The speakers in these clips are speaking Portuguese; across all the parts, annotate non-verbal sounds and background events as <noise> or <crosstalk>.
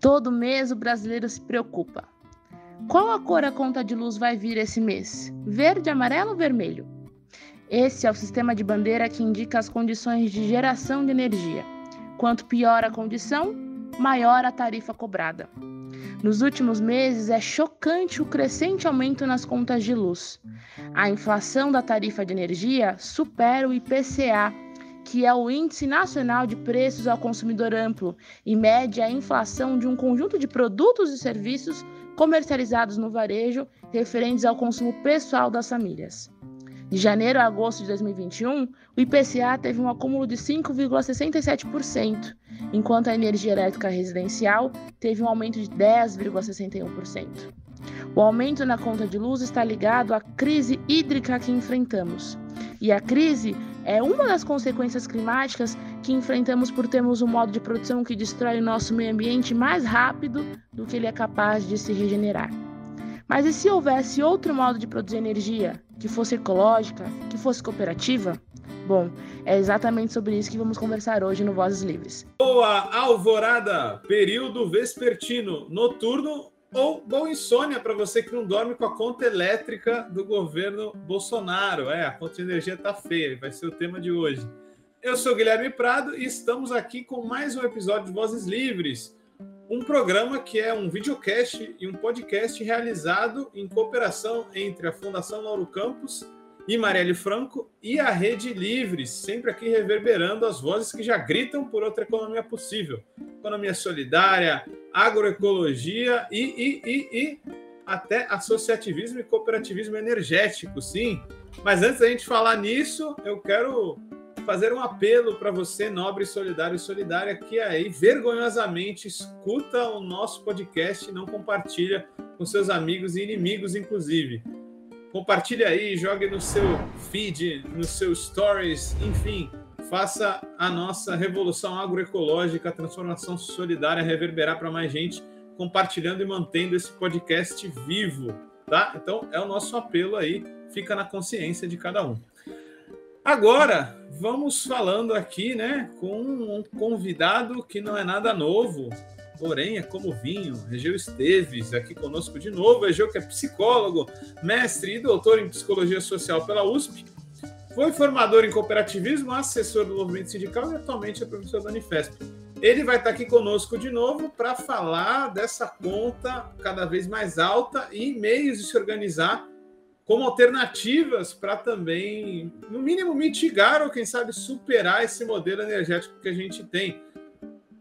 Todo mês o brasileiro se preocupa. Qual a cor a conta de luz vai vir esse mês? Verde, amarelo ou vermelho? Esse é o sistema de bandeira que indica as condições de geração de energia. Quanto pior a condição, maior a tarifa cobrada. Nos últimos meses é chocante o crescente aumento nas contas de luz. A inflação da tarifa de energia supera o IPCA, que é o Índice Nacional de Preços ao Consumidor Amplo, e mede a inflação de um conjunto de produtos e serviços comercializados no varejo referentes ao consumo pessoal das famílias. De janeiro a agosto de 2021, o IPCA teve um acúmulo de 5,67%, enquanto a energia elétrica residencial teve um aumento de 10,61%. O aumento na conta de luz está ligado à crise hídrica que enfrentamos. E a crise é uma das consequências climáticas que enfrentamos por termos um modo de produção que destrói o nosso meio ambiente mais rápido do que ele é capaz de se regenerar. Mas e se houvesse outro modo de produzir energia, que fosse ecológica, que fosse cooperativa? Bom, é exatamente sobre isso que vamos conversar hoje no Vozes Livres. Boa alvorada, período vespertino, noturno ou boa insônia para você que não dorme com a conta elétrica do governo Bolsonaro. É, a conta de energia tá feia, vai ser o tema de hoje. Eu sou Guilherme Prado e estamos aqui com mais um episódio de Vozes Livres um programa que é um videocast e um podcast realizado em cooperação entre a Fundação Lauro Campos e Marielle Franco e a Rede Livres, sempre aqui reverberando as vozes que já gritam por outra economia possível. Economia solidária, agroecologia e, e, e, e até associativismo e cooperativismo energético, sim. Mas antes da gente falar nisso, eu quero fazer um apelo para você, nobre, solidário e solidária, que aí vergonhosamente escuta o nosso podcast e não compartilha com seus amigos e inimigos, inclusive. Compartilhe aí, jogue no seu feed, no seu stories, enfim, faça a nossa revolução agroecológica, a transformação solidária reverberar para mais gente, compartilhando e mantendo esse podcast vivo, tá? Então é o nosso apelo aí, fica na consciência de cada um. Agora, vamos falando aqui, né, com um convidado que não é nada novo, porém é como vinho, Egeu Esteves, aqui conosco de novo. Egeu, que é psicólogo, mestre e doutor em psicologia social pela USP, foi formador em cooperativismo, assessor do movimento sindical e atualmente é professor da Unifesp. Ele vai estar aqui conosco de novo para falar dessa conta cada vez mais alta e meios de se organizar como alternativas para também, no mínimo, mitigar ou, quem sabe, superar esse modelo energético que a gente tem.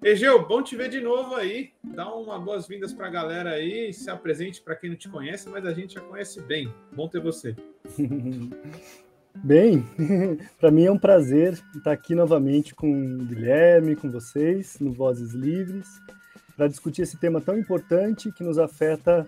Egeu, bom te ver de novo aí. Dá uma boas-vindas para a galera aí. Se apresente para quem não te conhece, mas a gente já conhece bem. Bom ter você. <laughs> Bem, <laughs> para mim é um prazer estar aqui novamente com o Guilherme, com vocês, no Vozes Livres, para discutir esse tema tão importante que nos afeta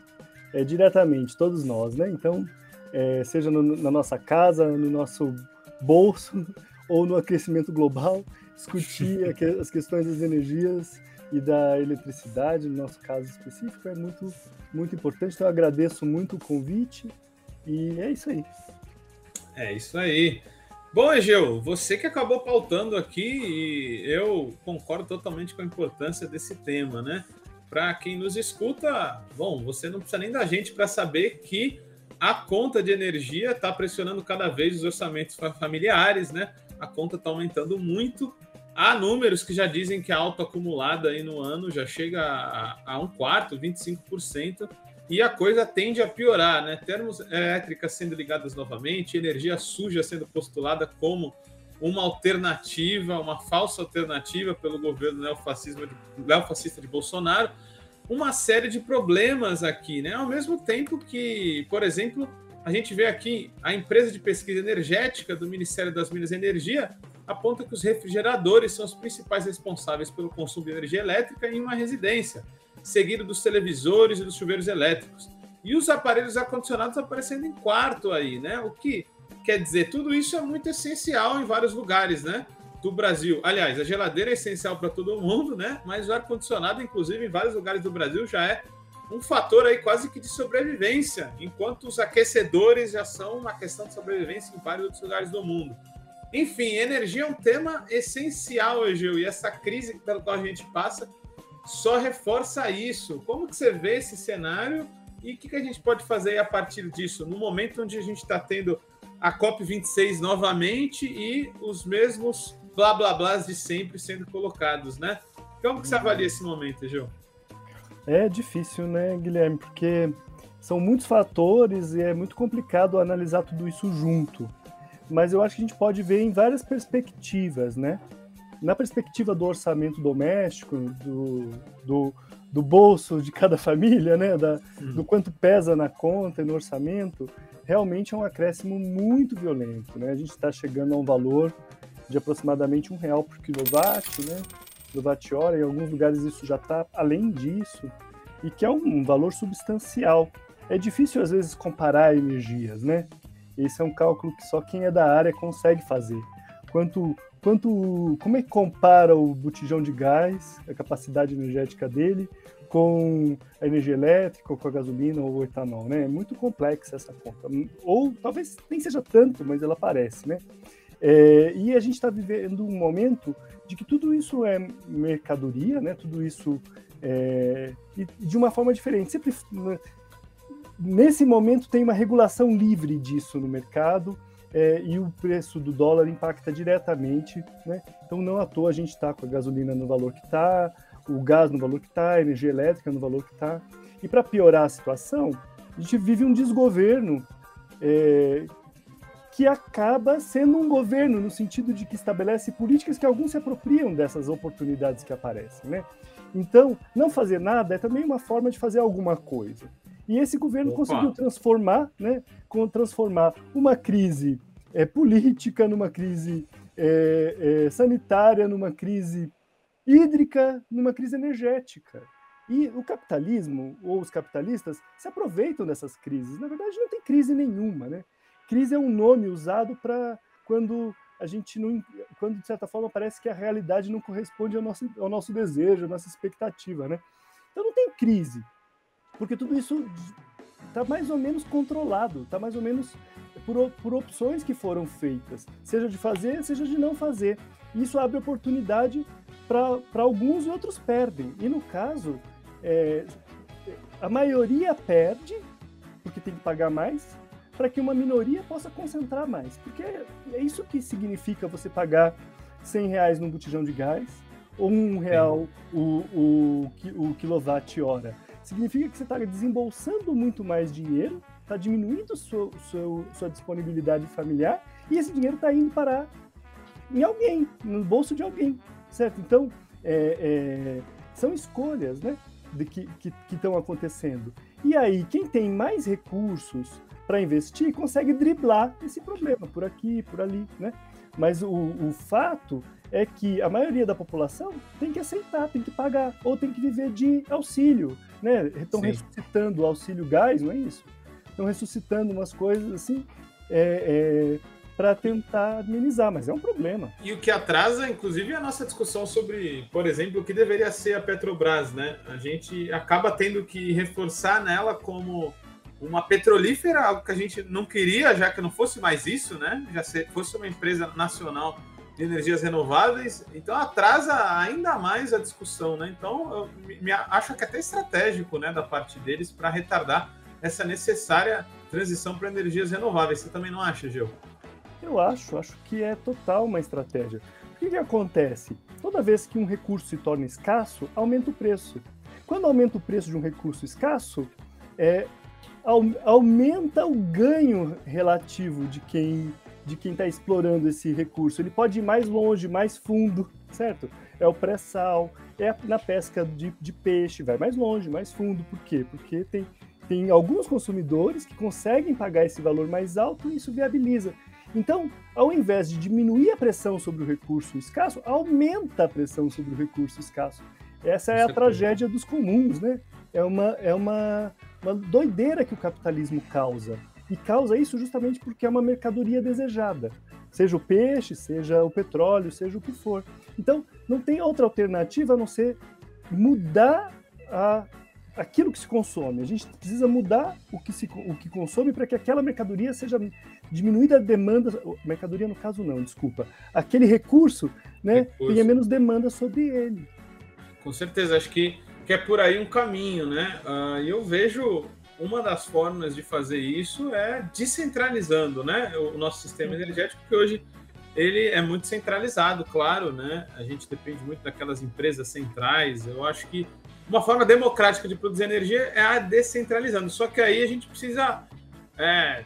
é, diretamente, todos nós, né? Então, é, seja no, na nossa casa, no nosso bolso <laughs> ou no aquecimento global, discutir <laughs> as questões das energias e da eletricidade, no nosso caso específico, é muito, muito importante. Então, eu agradeço muito o convite e é isso aí. É isso aí. Bom, Egeu, você que acabou pautando aqui, e eu concordo totalmente com a importância desse tema, né? Para quem nos escuta, bom, você não precisa nem da gente para saber que a conta de energia está pressionando cada vez os orçamentos familiares, né? A conta está aumentando muito. Há números que já dizem que a auto acumulada aí no ano já chega a, a um quarto, 25%, e a coisa tende a piorar, né? Termos elétricas sendo ligadas novamente, energia suja sendo postulada como uma alternativa, uma falsa alternativa pelo governo neofascista de Bolsonaro uma série de problemas aqui, né? Ao mesmo tempo que, por exemplo, a gente vê aqui a empresa de pesquisa energética do Ministério das Minas e Energia aponta que os refrigeradores são os principais responsáveis pelo consumo de energia elétrica em uma residência, seguido dos televisores e dos chuveiros elétricos. E os aparelhos ar-condicionados aparecendo em quarto aí, né? O que quer dizer, tudo isso é muito essencial em vários lugares, né? do Brasil. Aliás, a geladeira é essencial para todo mundo, né? Mas o ar-condicionado, inclusive, em vários lugares do Brasil, já é um fator aí quase que de sobrevivência, enquanto os aquecedores já são uma questão de sobrevivência em vários outros lugares do mundo. Enfim, energia é um tema essencial, Egeu, e essa crise pela qual a gente passa só reforça isso. Como que você vê esse cenário e o que, que a gente pode fazer a partir disso, no momento onde a gente está tendo a COP26 novamente e os mesmos blá blá blás de sempre sendo colocados, né? Como que você avalia esse momento, Gil? É difícil, né, Guilherme? Porque são muitos fatores e é muito complicado analisar tudo isso junto. Mas eu acho que a gente pode ver em várias perspectivas, né? Na perspectiva do orçamento doméstico, do, do, do bolso de cada família, né? Da, uhum. Do quanto pesa na conta e no orçamento, realmente é um acréscimo muito violento, né? A gente está chegando a um valor de aproximadamente um real por quilowatt, né? Quilowatt-hora, em alguns lugares isso já está além disso, e que é um valor substancial. É difícil às vezes comparar energias, né? Esse é um cálculo que só quem é da área consegue fazer. Quanto, quanto, como é que compara o botijão de gás, a capacidade energética dele, com a energia elétrica, com a gasolina ou o etanol, né? É muito complexa essa conta. Ou talvez nem seja tanto, mas ela aparece, né? É, e a gente está vivendo um momento de que tudo isso é mercadoria, né? Tudo isso é, de uma forma diferente. Sempre né, nesse momento tem uma regulação livre disso no mercado. É, e o preço do dólar impacta diretamente, né? Então não à toa a gente está com a gasolina no valor que está, o gás no valor que está, a energia elétrica no valor que está. E para piorar a situação, a gente vive um desgoverno é, que acaba sendo um governo no sentido de que estabelece políticas que alguns se apropriam dessas oportunidades que aparecem, né? Então, não fazer nada é também uma forma de fazer alguma coisa. E esse governo Opa. conseguiu transformar, né, transformar uma crise é, política numa crise é, é, sanitária, numa crise hídrica, numa crise energética. E o capitalismo, ou os capitalistas, se aproveitam dessas crises. Na verdade, não tem crise nenhuma. Né? Crise é um nome usado para quando a gente não. quando, de certa forma, parece que a realidade não corresponde ao nosso, ao nosso desejo, à nossa expectativa. Né? Então não tem crise, porque tudo isso está mais ou menos controlado, está mais ou menos por, por opções que foram feitas, seja de fazer, seja de não fazer. Isso abre oportunidade para alguns e outros perdem. E no caso, é, a maioria perde, porque tem que pagar mais, para que uma minoria possa concentrar mais. Porque é, isso que significa você pagar 100 reais num botijão de gás ou um real o, o, o quilowatt-hora. Significa que você está desembolsando muito mais dinheiro, está diminuindo seu, sua disponibilidade familiar e esse dinheiro está indo parar em alguém, no bolso de alguém certo? Então, é, é, são escolhas né, de que estão acontecendo. E aí, quem tem mais recursos para investir consegue driblar esse problema por aqui, por ali, né? Mas o, o, fato é que a maioria da população tem que aceitar, tem que pagar, ou tem que viver de auxílio, né? Estão ressuscitando o auxílio gás, não é isso? Estão ressuscitando umas coisas assim, é, é, para tentar amenizar, mas é um problema. E o que atrasa, inclusive, é a nossa discussão sobre, por exemplo, o que deveria ser a Petrobras, né? A gente acaba tendo que reforçar nela como uma petrolífera, algo que a gente não queria, já que não fosse mais isso, né? Já fosse uma empresa nacional de energias renováveis, então atrasa ainda mais a discussão, né? Então, eu me, acho que é até estratégico, né, da parte deles para retardar essa necessária transição para energias renováveis. Você também não acha, Gil? Eu acho, acho que é total uma estratégia. O que, que acontece? Toda vez que um recurso se torna escasso, aumenta o preço. Quando aumenta o preço de um recurso escasso, é, aumenta o ganho relativo de quem de quem está explorando esse recurso. Ele pode ir mais longe, mais fundo, certo? É o pré-sal, é na pesca de, de, peixe, vai mais longe, mais fundo. Por quê? Porque tem, tem alguns consumidores que conseguem pagar esse valor mais alto e isso viabiliza. Então, ao invés de diminuir a pressão sobre o recurso escasso, aumenta a pressão sobre o recurso escasso. Essa é a tragédia dos comuns, né? É uma, é uma, uma doideira que o capitalismo causa. E causa isso justamente porque é uma mercadoria desejada. Seja o peixe, seja o petróleo, seja o que for. Então, não tem outra alternativa a não ser mudar a, aquilo que se consome. A gente precisa mudar o que, se, o que consome para que aquela mercadoria seja diminuída a demanda, mercadoria no caso não, desculpa, aquele recurso, né, recurso. tenha menos demanda sobre ele. Com certeza, acho que, que é por aí um caminho, né? Uh, e eu vejo uma das formas de fazer isso é descentralizando, né? O nosso sistema energético, que hoje ele é muito centralizado, claro, né? A gente depende muito daquelas empresas centrais. Eu acho que uma forma democrática de produzir energia é a descentralizando. Só que aí a gente precisa é,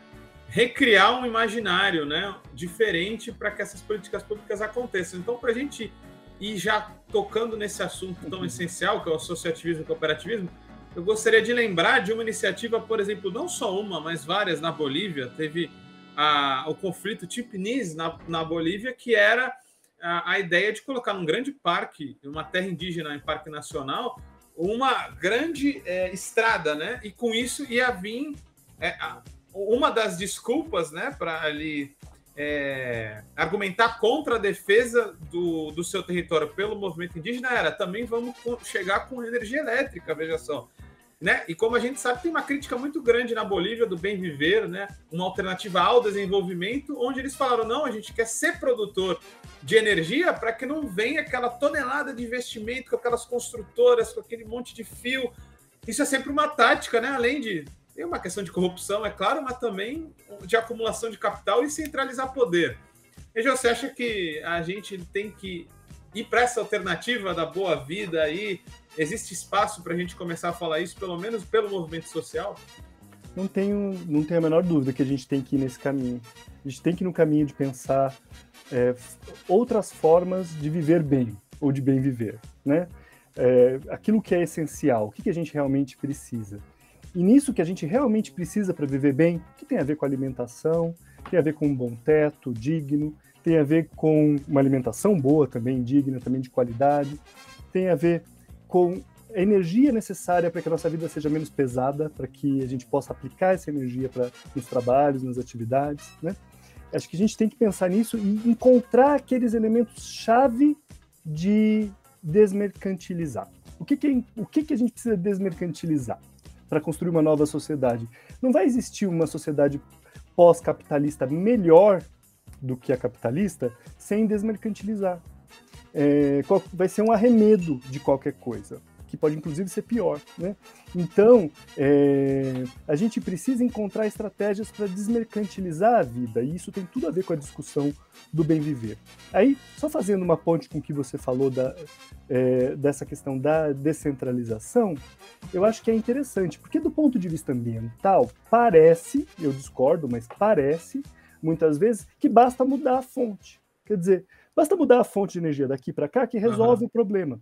recriar um imaginário, né? Diferente para que essas políticas públicas aconteçam. Então, para a gente ir já tocando nesse assunto tão uhum. essencial, que é o associativismo e cooperativismo, eu gostaria de lembrar de uma iniciativa, por exemplo, não só uma, mas várias na Bolívia. Teve a, o conflito Tipnis na, na Bolívia, que era a, a, ideia de colocar num grande parque, uma terra indígena em parque nacional, uma grande é, estrada, né? E com isso ia vir é, uma das desculpas, né, para ali é, argumentar contra a defesa do, do seu território pelo movimento indígena era também vamos chegar com energia elétrica, veja só. Né? E como a gente sabe, tem uma crítica muito grande na Bolívia do bem viver, né? uma alternativa ao desenvolvimento, onde eles falaram: não, a gente quer ser produtor de energia para que não venha aquela tonelada de investimento com aquelas construtoras, com aquele monte de fio. Isso é sempre uma tática, né? além de tem uma questão de corrupção, é claro, mas também de acumulação de capital e centralizar poder. E você acha que a gente tem que ir para essa alternativa da boa vida aí? Existe espaço para a gente começar a falar isso, pelo menos pelo movimento social? Não tenho, não tenho a menor dúvida que a gente tem que ir nesse caminho. A gente tem que ir no caminho de pensar é, outras formas de viver bem, ou de bem viver, né? É, aquilo que é essencial, o que, que a gente realmente precisa. E nisso que a gente realmente precisa para viver bem, que tem a ver com alimentação, tem a ver com um bom teto digno, tem a ver com uma alimentação boa também, digna, também de qualidade, tem a ver com a energia necessária para que a nossa vida seja menos pesada, para que a gente possa aplicar essa energia para nos trabalhos, nas atividades, né? Acho que a gente tem que pensar nisso e encontrar aqueles elementos-chave de desmercantilizar. O que, que, é, o que, que a gente precisa desmercantilizar? para construir uma nova sociedade. Não vai existir uma sociedade pós-capitalista melhor do que a capitalista sem desmercantilizar. É, vai ser um arremedo de qualquer coisa que pode inclusive ser pior. Né? Então, é, a gente precisa encontrar estratégias para desmercantilizar a vida, e isso tem tudo a ver com a discussão do bem viver. Aí, só fazendo uma ponte com o que você falou da, é, dessa questão da descentralização, eu acho que é interessante, porque do ponto de vista ambiental, parece, eu discordo, mas parece, muitas vezes, que basta mudar a fonte. Quer dizer, basta mudar a fonte de energia daqui para cá que resolve uhum. o problema.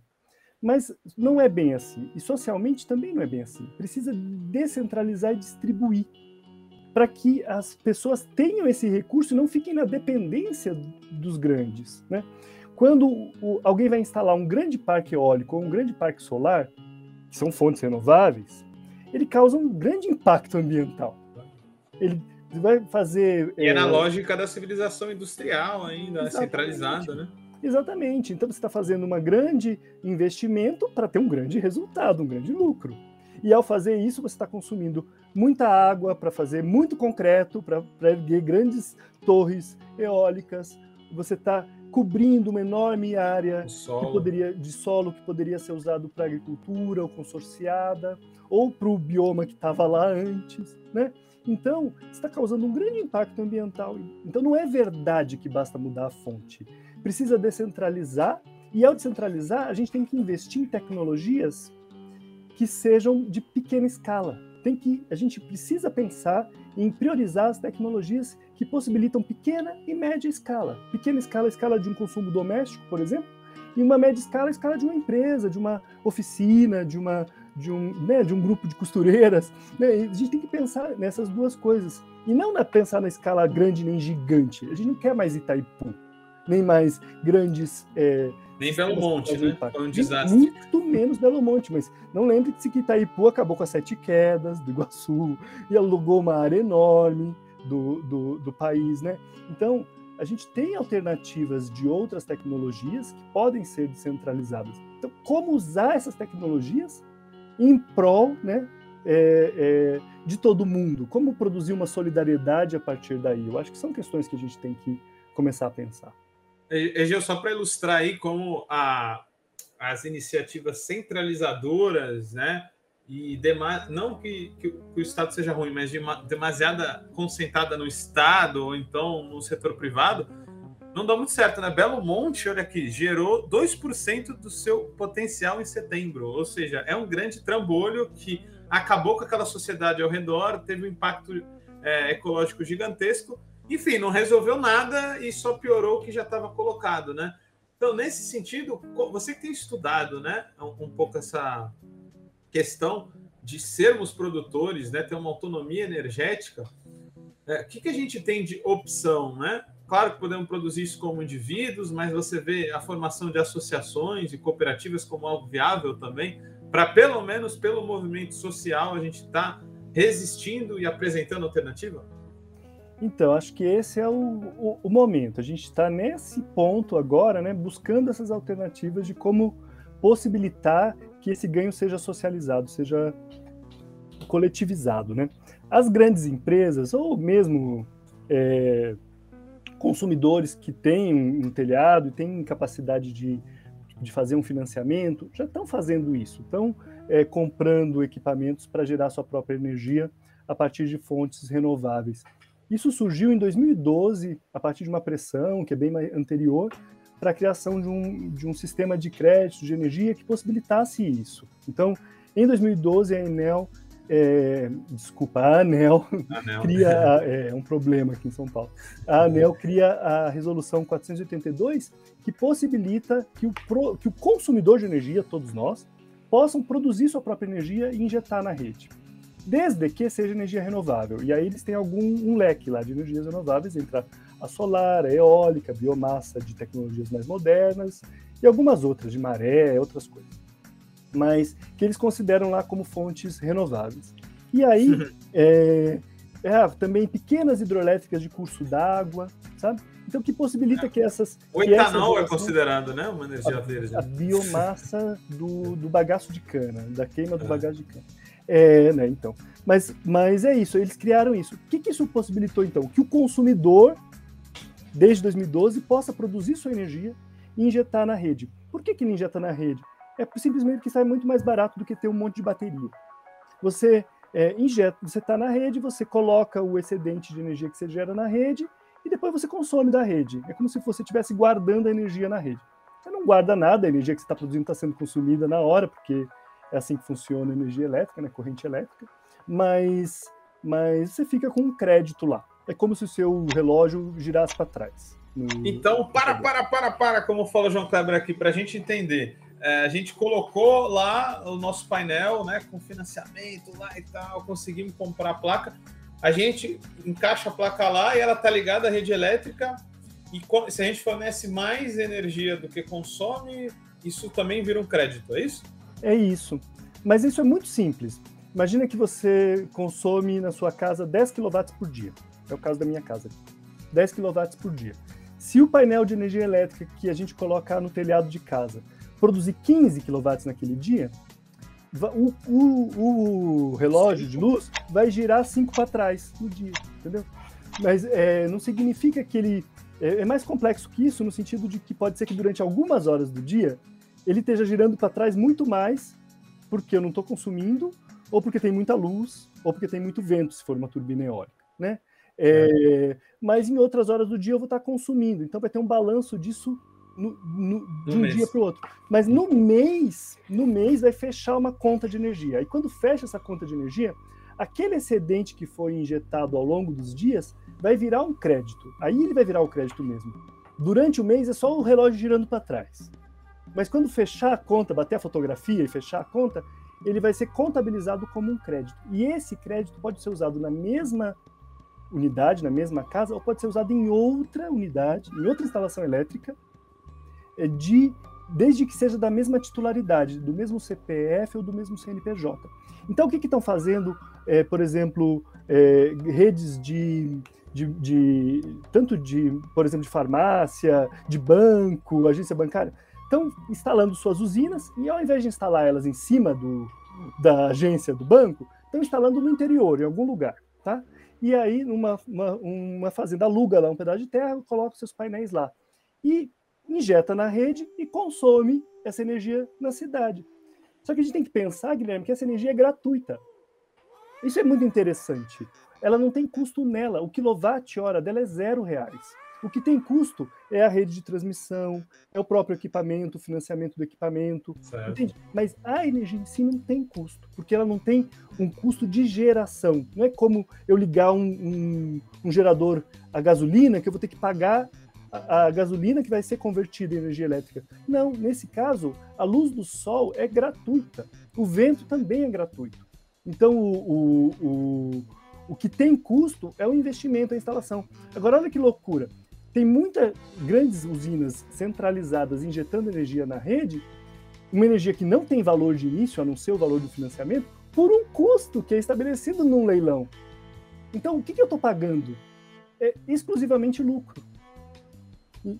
Mas não é bem assim. E socialmente também não é bem assim. Precisa descentralizar e distribuir para que as pessoas tenham esse recurso e não fiquem na dependência dos grandes. Né? Quando o, alguém vai instalar um grande parque eólico ou um grande parque solar, que são fontes renováveis, ele causa um grande impacto ambiental. Ele vai fazer. E é, é na lógica da civilização industrial ainda, centralizada, né? Exatamente. Então você está fazendo um grande investimento para ter um grande resultado, um grande lucro. E ao fazer isso, você está consumindo muita água para fazer muito concreto, para erguer grandes torres eólicas. Você está cobrindo uma enorme área que poderia, de solo que poderia ser usado para agricultura ou consorciada, ou para o bioma que estava lá antes. Né? Então, está causando um grande impacto ambiental. Então, não é verdade que basta mudar a fonte precisa descentralizar, e ao descentralizar, a gente tem que investir em tecnologias que sejam de pequena escala. Tem que, a gente precisa pensar em priorizar as tecnologias que possibilitam pequena e média escala. Pequena escala, escala de um consumo doméstico, por exemplo, e uma média escala, escala de uma empresa, de uma oficina, de, uma, de, um, né, de um grupo de costureiras. Né? A gente tem que pensar nessas duas coisas. E não na, pensar na escala grande nem gigante. A gente não quer mais Itaipu nem mais grandes. É, nem Belo Monte, né? Foi um desastre. Muito menos Belo Monte, mas não lembre que Itaipu acabou com as sete quedas do Iguaçu <laughs> e alugou uma área enorme do, do, do país, né? Então, a gente tem alternativas de outras tecnologias que podem ser descentralizadas. Então, como usar essas tecnologias em prol né, é, é, de todo mundo? Como produzir uma solidariedade a partir daí? Eu acho que são questões que a gente tem que começar a pensar. Egeu, só para ilustrar aí como a, as iniciativas centralizadoras, né? E não que, que, o Estado seja ruim, mas de demasiada concentrada no Estado ou então no setor privado, não dá muito certo, né? Belo Monte, olha aqui, gerou 2% do seu potencial em setembro. Ou seja, é um grande trambolho que acabou com aquela sociedade ao redor, teve um impacto é, ecológico gigantesco. Enfim, não resolveu nada e só piorou o que já estava colocado, né? Então, nesse sentido, você que tem estudado, né, um, pouco essa questão de sermos produtores, né, ter uma autonomia energética, é, o que, que a gente tem de opção, né? Claro que podemos produzir isso como indivíduos, mas você vê a formação de associações e cooperativas como algo viável também, para pelo menos pelo movimento social a gente está resistindo e apresentando alternativa? Então, acho que esse é o, o, o momento. A gente está nesse ponto agora, né, buscando essas alternativas de como possibilitar que esse ganho seja socializado, seja coletivizado. Né? As grandes empresas, ou mesmo é, consumidores que têm um, telhado e têm capacidade de, de fazer um financiamento, já estão fazendo isso, estão é, comprando equipamentos para gerar sua própria energia a partir de fontes renováveis. Isso surgiu em 2012, a partir de uma pressão que é bem anterior, para a criação de um, de um sistema de crédito de energia que possibilitasse isso. Então, em 2012, a Enel, é, desculpa, a ANEL, Anel. cria é, um problema aqui em São Paulo. A ANEL cria a resolução 482, que possibilita que o, pro, que o consumidor de energia, todos nós, possam produzir sua própria energia e injetar na rede desde que seja energia renovável. E aí eles têm algum um leque lá de energias renováveis, entre a solar, a eólica, a biomassa de tecnologias mais modernas e algumas outras, de maré, outras coisas. Mas que eles consideram lá como fontes renováveis. E aí, uhum. é, é, também pequenas hidroelétricas de curso d'água, sabe? Então, que possibilita é. que essas. O etanol essas é considerado, né? Uma energia a, verde. A biomassa do, do bagaço de cana, da queima do é. bagaço de cana. É, né, então. Mas, mas é isso, eles criaram isso. O que, que isso possibilitou, então? Que o consumidor, desde 2012, possa produzir sua energia e injetar na rede. Por que, que ele injeta na rede? É simplesmente que sai muito mais barato do que ter um monte de bateria. Você é, injeta, você está na rede, você coloca o excedente de energia que você gera na rede e depois você consome da rede. É como se você estivesse guardando a energia na rede. Você não guarda nada, a energia que você está produzindo está sendo consumida na hora, porque é assim que funciona a energia elétrica, né, corrente elétrica, mas, mas você fica com um crédito lá. É como se o seu relógio girasse para trás. No... Então, para, para, para, para, como fala o João Kleber aqui, para a gente entender. É, a gente colocou lá o nosso painel, né, com financiamento lá e tal, conseguimos comprar a placa. A gente encaixa a placa lá e ela tá ligada à rede elétrica. E se a gente fornece mais energia do que consome, isso também vira um crédito, é isso? É isso. Mas isso é muito simples. Imagina que você consome na sua casa 10 kW por dia. É o caso da minha casa. 10 kW por dia. Se o painel de energia elétrica que a gente coloca no telhado de casa produzir 15 kW naquele dia, o, o, o relógio de luz vai girar 5 para trás no dia, entendeu? Mas é, não significa que ele. É, é mais complexo que isso, no sentido de que pode ser que durante algumas horas do dia ele esteja girando para trás muito mais porque eu não estou consumindo, ou porque tem muita luz, ou porque tem muito vento, se for uma turbina eólica, né? É, é. Mas em outras horas do dia eu vou estar consumindo, então vai ter um balanço disso no, no, de um mês. dia para o outro. Mas no mês, no mês vai fechar uma conta de energia. E quando fecha essa conta de energia, aquele excedente que foi injetado ao longo dos dias vai virar um crédito. Aí ele vai virar o crédito mesmo. Durante o mês é só o relógio girando para trás. Mas quando fechar a conta, bater a fotografia e fechar a conta, ele vai ser contabilizado como um crédito. E esse crédito pode ser usado na mesma unidade, na mesma casa, ou pode ser usado em outra unidade, em outra instalação elétrica, de desde que seja da mesma titularidade, do mesmo CPF ou do mesmo CNPJ. Então, o que estão fazendo, é, por exemplo, é, redes de, de, de, tanto de, por exemplo, de farmácia, de banco, agência bancária, estão instalando suas usinas e ao invés de instalar elas em cima do, da agência do banco, estão instalando no interior, em algum lugar, tá? E aí, numa uma, uma fazenda aluga lá um pedaço de terra, coloca seus painéis lá. E injeta na rede e consome essa energia na cidade. Só que a gente tem que pensar, Guilherme, que essa energia é gratuita. Isso é muito interessante. Ela não tem custo nela. O quilowatt-hora dela é zero reais. O que tem custo é a rede de transmissão, é o próprio equipamento, o financiamento do equipamento. Mas a energia em si não tem custo, porque ela não tem um custo de geração. Não é como eu ligar um, um, um gerador a gasolina que eu vou ter que pagar a, gasolina que vai ser convertida em energia elétrica. Não, nesse caso, a luz do sol é gratuita. O vento também é gratuito. Então, o, o, o, o que tem custo é o investimento, a instalação. Agora, olha que loucura tem muitas grandes usinas centralizadas injetando energia na rede, uma energia que não tem valor de início, a não ser o valor do financiamento, por um custo que é estabelecido num leilão. Então, o que, que eu estou pagando? É exclusivamente lucro.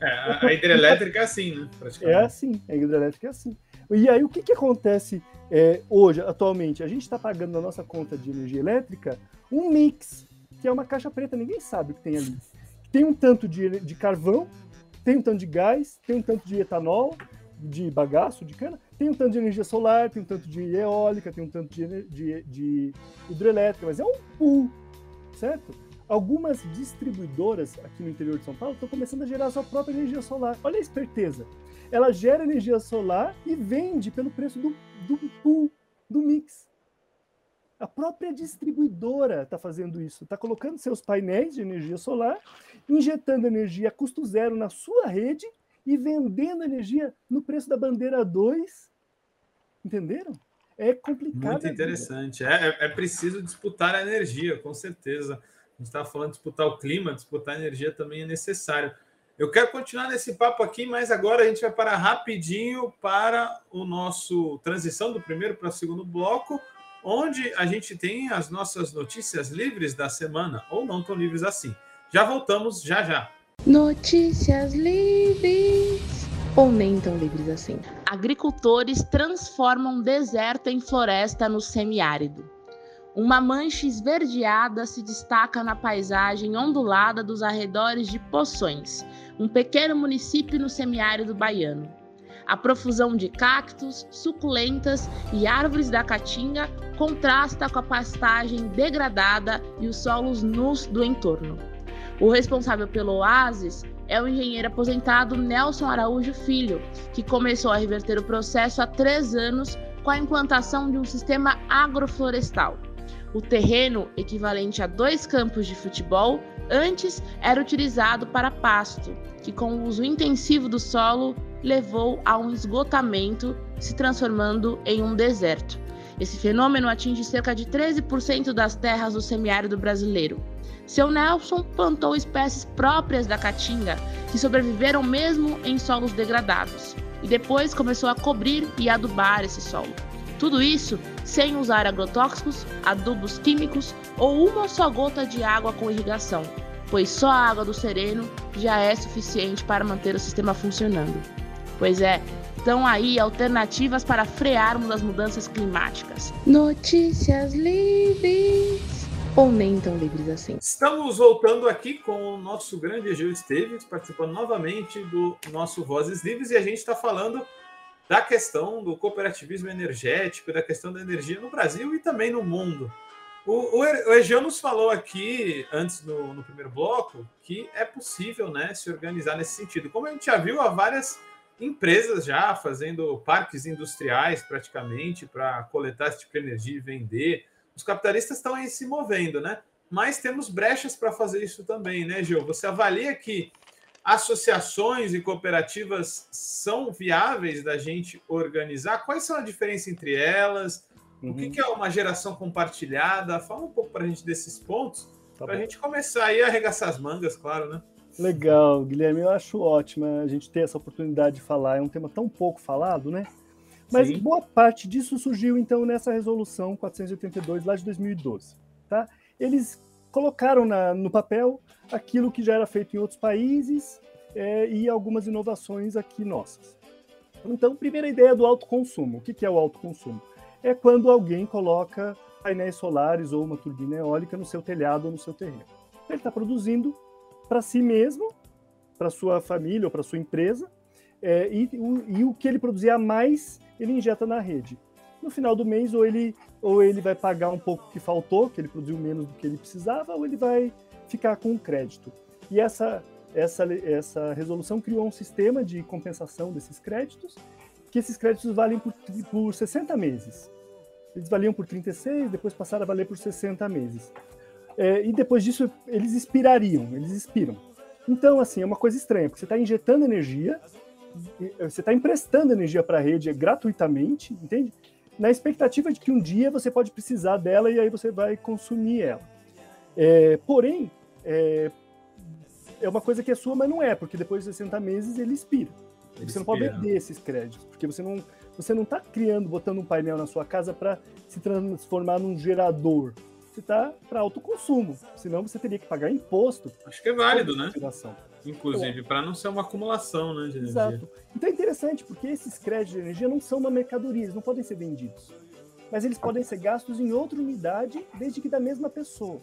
É, a, hidrelétrica é assim, né? É assim, a hidrelétrica é assim. E aí, o que, que acontece é, hoje, atualmente? A gente está pagando na nossa conta de energia elétrica um mix, que é uma caixa preta, ninguém sabe o que tem ali tem um tanto de, de carvão, tem um tanto de gás, tem um tanto de etanol, de bagaço, de cana, tem um tanto de energia solar, tem um tanto de eólica, tem um tanto de, de, de hidrelétrica, mas é um pool, certo? Algumas distribuidoras aqui no interior de São Paulo estão começando a gerar a sua própria energia solar. Olha a esperteza. Ela gera energia solar e vende pelo preço do, do pool, do mix. A própria distribuidora está fazendo isso, está colocando seus painéis de energia solar, injetando energia a custo zero na sua rede e vendendo energia no preço da bandeira 2. Entenderam? É complicado. Muito interessante. É, é, é preciso disputar a energia, com certeza. A gente estava falando de disputar o clima, disputar a energia também é necessário. Eu quero continuar nesse papo aqui, mas agora a gente vai parar rapidinho para o nosso transição do primeiro para o segundo bloco onde a gente tem as nossas notícias livres da semana, ou não tão livres assim. Já voltamos já já. Notícias livres ou nem tão livres assim. Agricultores transformam deserto em floresta no semiárido. Uma mancha esverdeada se destaca na paisagem ondulada dos arredores de Poções, um pequeno município no semiárido baiano. A profusão de cactos, suculentas e árvores da caatinga contrasta com a pastagem degradada e os solos nus do entorno. O responsável pelo oásis é o engenheiro aposentado Nelson Araújo Filho, que começou a reverter o processo há três anos com a implantação de um sistema agroflorestal. O terreno, equivalente a dois campos de futebol, antes era utilizado para pasto, que com o uso intensivo do solo levou a um esgotamento, se transformando em um deserto. Esse fenômeno atinge cerca de 13% das terras do semiárido brasileiro. Seu Nelson plantou espécies próprias da caatinga, que sobreviveram mesmo em solos degradados, e depois começou a cobrir e adubar esse solo. Tudo isso sem usar agrotóxicos, adubos químicos ou uma só gota de água com irrigação, pois só a água do sereno já é suficiente para manter o sistema funcionando. Pois é, estão aí alternativas para frearmos as mudanças climáticas. Notícias livres ou nem tão livres assim. Estamos voltando aqui com o nosso grande Egil Esteves, participando novamente do nosso Vozes Livres, e a gente está falando da questão do cooperativismo energético, da questão da energia no Brasil e também no mundo. O, o, o Egeu nos falou aqui, antes no, no primeiro bloco, que é possível né, se organizar nesse sentido. Como a gente já viu, há várias empresas já fazendo parques industriais praticamente para coletar esse tipo de energia e vender. Os capitalistas estão aí se movendo, né? Mas temos brechas para fazer isso também, né, Gil? Você avalia que associações e cooperativas são viáveis da gente organizar? Quais são a diferença entre elas? Uhum. O que, é uma geração compartilhada? Fala um pouco para a gente desses pontos, tá para a gente começar aí a arregaçar as mangas, claro, né? Legal, Guilherme, eu acho ótimo a gente ter essa oportunidade de falar. É um tema tão pouco falado, né? Mas Sim. boa parte disso surgiu então nessa resolução 482 lá de 2012, tá? Eles colocaram na, no papel aquilo que já era feito em outros países é, e algumas inovações aqui nossas. Então, primeira ideia do autoconsumo. O que, que é o autoconsumo? É quando alguém coloca painéis solares ou uma turbina eólica no seu telhado ou no seu terreno. Ele está produzindo para si mesmo, para sua família ou para sua empresa, é, e, o, e o que ele produzir a mais, ele injeta na rede. No final do mês, ou ele, ou ele vai pagar um pouco que faltou, que ele produziu menos do que ele precisava, ou ele vai ficar com o crédito. E essa, essa, essa resolução criou um sistema de compensação desses créditos, que esses créditos valem por, por 60 meses. Eles valiam por 36, depois passaram a valer por 60 meses. É, e depois disso, eles expirariam, eles expiram. Então, assim, é uma coisa estranha, porque você está injetando energia, você está emprestando energia para a rede gratuitamente, entende? Na expectativa de que um dia você pode precisar dela e aí você vai consumir ela. É, porém, é, é, uma coisa que é sua, mas não é, porque depois de 60 meses ele expira. Ele você expira. não pode vender esses créditos, porque você não você não está criando, botando um painel na sua casa para se transformar num gerador. Você está para autoconsumo. Senão você teria que pagar imposto. Acho que é válido, né? Inclusive, para não ser uma acumulação né, de energia. Exato. Então é interessante, porque esses créditos de energia não são uma mercadoria, eles não podem ser vendidos. Mas eles podem ser gastos em outra unidade, desde que da mesma pessoa.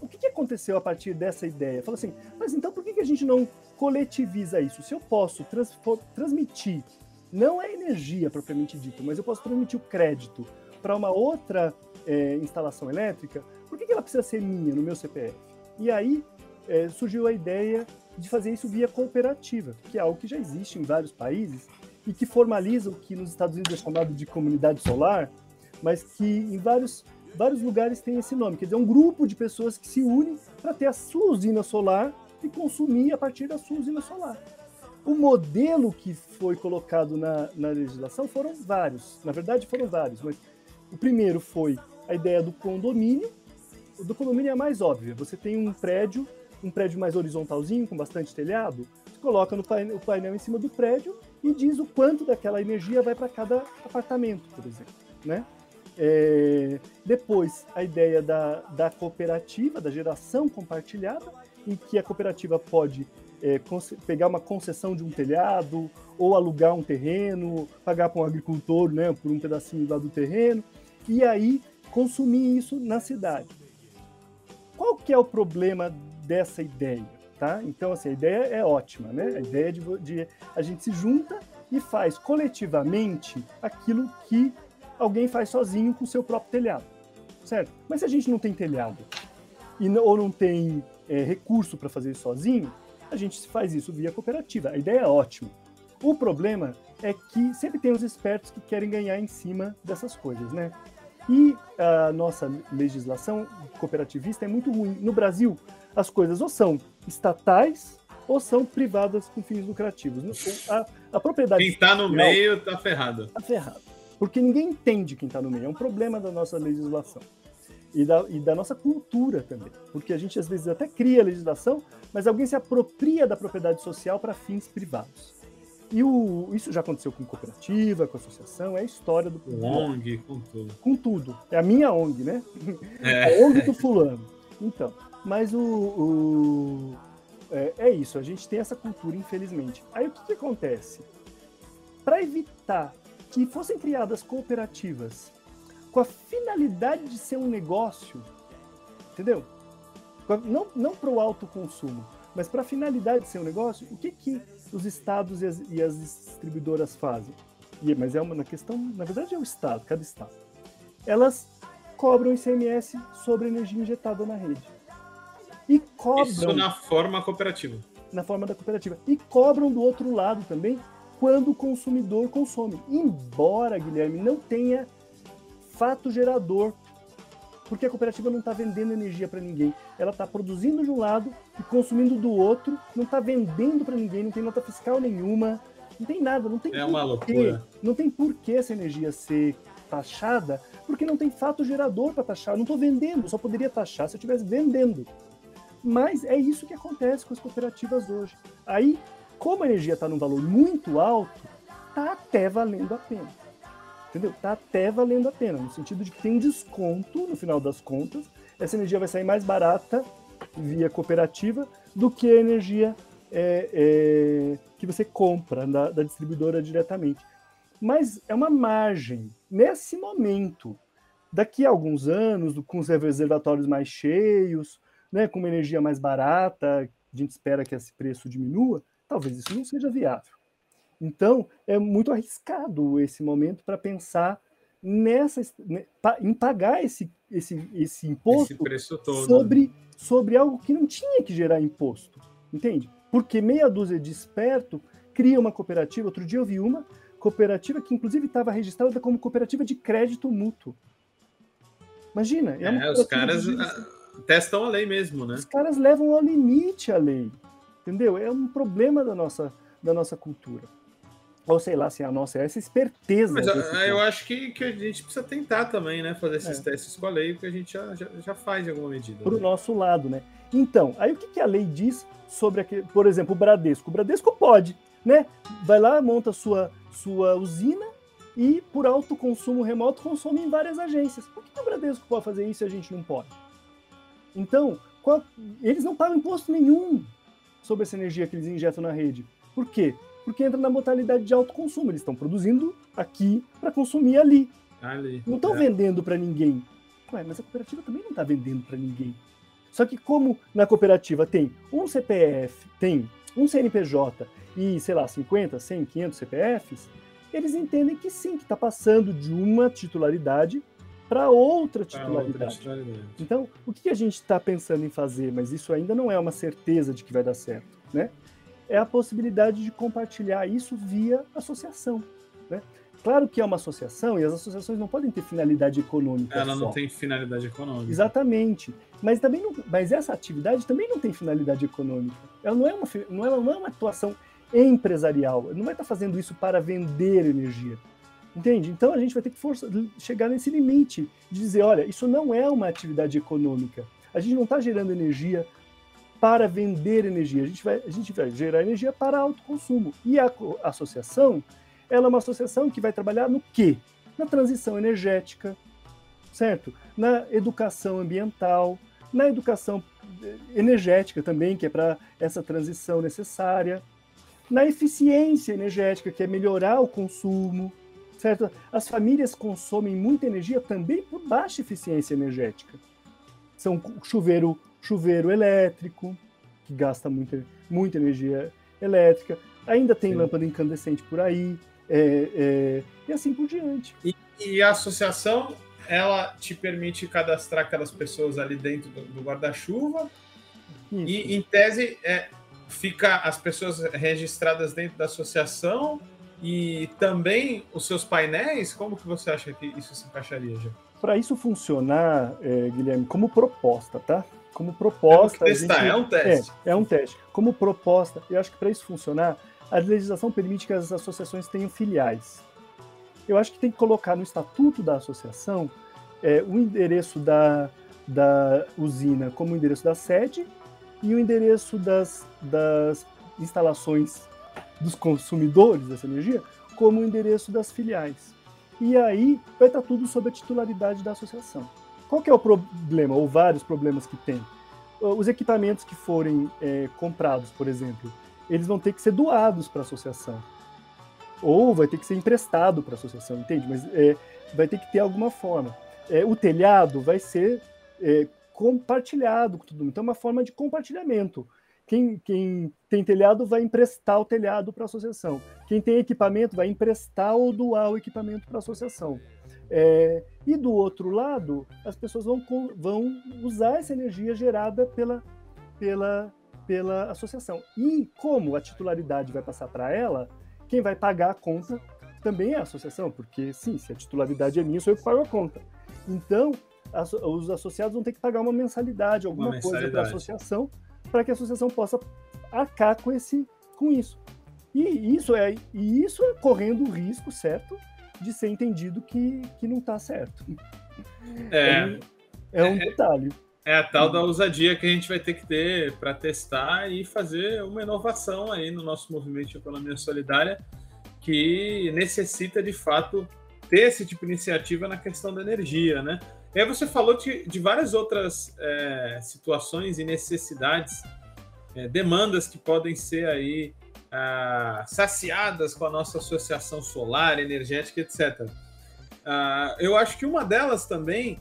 O que, que aconteceu a partir dessa ideia? Falou assim, mas então por que, que a gente não coletiviza isso? Se eu posso trans transmitir, não é energia propriamente dita, mas eu posso transmitir o crédito para uma outra é, instalação elétrica, por que, que ela precisa ser minha no meu CPF? E aí é, surgiu a ideia de fazer isso via cooperativa, que é algo que já existe em vários países e que formaliza o que nos Estados Unidos é chamado de comunidade solar, mas que em vários, vários lugares tem esse nome. Quer dizer, é um grupo de pessoas que se unem para ter a sua usina solar e consumir a partir da sua usina solar. O modelo que foi colocado na, na legislação foram vários, na verdade foram vários, mas o primeiro foi a ideia do condomínio. O do condomínio é a mais óbvia. Você tem um prédio um prédio mais horizontalzinho, com bastante telhado, você coloca no painel, o painel em cima do prédio e diz o quanto daquela energia vai para cada apartamento, por exemplo. Né? É, depois, a ideia da, da cooperativa, da geração compartilhada, em que a cooperativa pode é, pegar uma concessão de um telhado ou alugar um terreno, pagar para um agricultor né, por um pedacinho lá do terreno, e aí consumir isso na cidade. Qual que é o problema dessa ideia, tá? Então, assim, a ideia é ótima, né? A ideia de, de a gente se junta e faz coletivamente aquilo que alguém faz sozinho com o seu próprio telhado, certo? Mas se a gente não tem telhado e não, ou não tem é, recurso para fazer isso sozinho, a gente faz isso via cooperativa. A ideia é ótima. O problema é que sempre tem os espertos que querem ganhar em cima dessas coisas, né? E a nossa legislação cooperativista é muito ruim. No Brasil, as coisas ou são estatais ou são privadas com fins lucrativos. A, a propriedade. Quem está no meio está ferrado. Está ferrado. Porque ninguém entende quem está no meio. É um problema da nossa legislação. E da, e da, nossa cultura também. Porque a gente às vezes até cria a legislação, mas alguém se apropria da propriedade social para fins privados. E o, isso já aconteceu com cooperativa, com associação, é a história do. Com ONG, com tudo. Com tudo. É a minha ONG, né? É. A ONG do fulano. Então, mas o, o é, é, isso, a gente tem essa cultura, infelizmente. Aí o que, que acontece? Para evitar que fossem criadas cooperativas com a finalidade de ser um negócio, entendeu? Não, não para o alto consumo, mas para a finalidade de ser um negócio, o que, que os estados e as, e as distribuidoras fazem? E, mas é uma questão, na verdade é o estado, cada estado. Elas cobram ICMS sobre energia injetada na rede. E cobram. Isso na forma cooperativa. Na forma da cooperativa. E cobram do outro lado também quando o consumidor consome. Embora, Guilherme, não tenha fato gerador porque a cooperativa não está vendendo energia para ninguém. Ela está produzindo de um lado e consumindo do outro, não está vendendo para ninguém, não tem nota fiscal nenhuma, não tem nada, não tem É uma loucura. Não tem por que essa energia ser taxada, porque não tem fato gerador para taxar. Eu não estou vendendo, só poderia taxar se eu estivesse vendendo. Mas é isso que acontece com as cooperativas hoje. Aí, como a energia está num valor muito alto, está até valendo a pena entendeu? Tá até valendo a pena, no sentido de que tem desconto no final das contas. Essa energia vai sair mais barata via cooperativa do que a energia é, é, que você compra da, da distribuidora diretamente. Mas é uma margem. Nesse momento, daqui a alguns anos, com os reservatórios mais cheios, né, com uma energia mais barata, a gente espera que esse preço diminua, talvez isso não seja viável. Então, é muito arriscado esse momento para pensar nessa né, em pagar esse, esse, esse imposto esse sobre, sobre algo que não tinha que gerar imposto. Entende? Porque meia dúzia de esperto cria uma cooperativa. Outro dia eu vi uma cooperativa que, inclusive, estava registrada como cooperativa de crédito mútuo. Imagina. É, é os caras de... Testam a lei mesmo, né? Os caras levam ao limite a lei. Entendeu? É um problema da nossa, da nossa cultura. Ou sei lá, se assim, a nossa essa esperteza. Mas eu, eu acho que, que a gente precisa tentar também, né? Fazer esses é. testes com a lei, porque a gente já, já, já faz em alguma medida. Para o né? nosso lado, né? Então, aí o que, que a lei diz sobre, aquele, por exemplo, o Bradesco? O Bradesco pode, né? Vai lá, monta sua, sua usina e, por alto consumo remoto, consome em várias agências. Por que o Bradesco pode fazer isso e a gente não pode? Então, qual, eles não pagam imposto nenhum sobre essa energia que eles injetam na rede. Por quê? porque entra na modalidade de alto consumo. Eles estão produzindo aqui para consumir ali. ali não estão é. vendendo para ninguém. Ué, mas a cooperativa também não está vendendo para ninguém. Só que como na cooperativa tem um CPF, tem um CNPJ e, sei lá, 50, 100, 500 CPFs, eles entendem que sim, que está passando de uma titularidade para outra titularidade. outra titularidade. Então, o que a gente está pensando em fazer, mas isso ainda não é uma certeza de que vai dar certo, né? é a possibilidade de compartilhar isso via associação. Né? Claro que é uma associação e as associações não podem ter finalidade econômica. Ela só. não tem finalidade econômica. Exatamente. Mas também não, mas essa atividade também não tem finalidade econômica. Ela não é uma, não é, não é uma atuação empresarial. Não vai estar fazendo isso para vender energia. Entende? Então a gente vai ter que força, chegar nesse limite de dizer, olha, isso não é uma atividade econômica. A gente não está gerando energia para vender energia. A gente vai, a gente vai gerar energia para autoconsumo. E a, a associação, ela é uma associação que vai trabalhar no quê? Na transição energética, certo? Na educação ambiental, na educação eh, energética também, que é para essa transição necessária, na eficiência energética, que é melhorar o consumo, certo? As famílias consomem muita energia também por baixa eficiência energética. São chuveiro chuveiro elétrico, que gasta muita, muita energia elétrica, ainda tem Sim. lâmpada incandescente por aí, é, é, e assim por diante. E, e, a associação, ela te permite cadastrar aquelas pessoas ali dentro do, do guarda-chuva, e em tese é, fica as pessoas registradas dentro da associação e também os seus painéis, como que você acha que isso se encaixaria, já? Para isso funcionar, é, Guilherme, como proposta, tá? como proposta. testar, gente, é um teste. É, é um teste. Como proposta, eu acho que para isso funcionar, a legislação permite que as associações tenham filiais. Eu acho que tem que colocar no estatuto da associação é, o endereço da, da usina como o endereço da sede e o endereço das, das instalações dos consumidores dessa energia como o endereço das filiais. E aí vai estar tudo sob a titularidade da associação. Qual que é o problema, ou vários problemas que tem? Os equipamentos que forem é, comprados, por exemplo, eles vão ter que ser doados para a associação. Ou vai ter que ser emprestado para a associação, entende? Mas é, vai ter que ter alguma forma. É, o telhado vai ser é, compartilhado com todo mundo. Então, é uma forma de compartilhamento. Quem, quem, tem telhado vai emprestar o telhado para a associação. Quem tem equipamento vai emprestar ou doar o equipamento para a associação. É, e do outro lado, as pessoas vão, vão usar essa energia gerada pela, pela, pela associação. E como a titularidade vai passar para ela, quem vai pagar a conta também é a associação, porque sim, se a titularidade é minha, sou eu que pago a conta. Então, os associados vão ter que pagar uma mensalidade, alguma uma coisa para a associação, para que a associação possa arcar com, esse, com isso. E isso é, e isso é correndo o risco, certo? de ser entendido que, que não está certo. É, é, um é, detalhe. É a tal da ousadia que a gente vai ter que ter para testar e fazer uma inovação aí no nosso movimento de economia solidária que necessita de fato ter esse tipo de iniciativa na questão da energia, né? E aí você falou de, de várias outras é, situações e necessidades, é, demandas que podem ser aí ah, saciadas com a nossa associação solar, energética, etc. Ah, eu acho que uma delas também,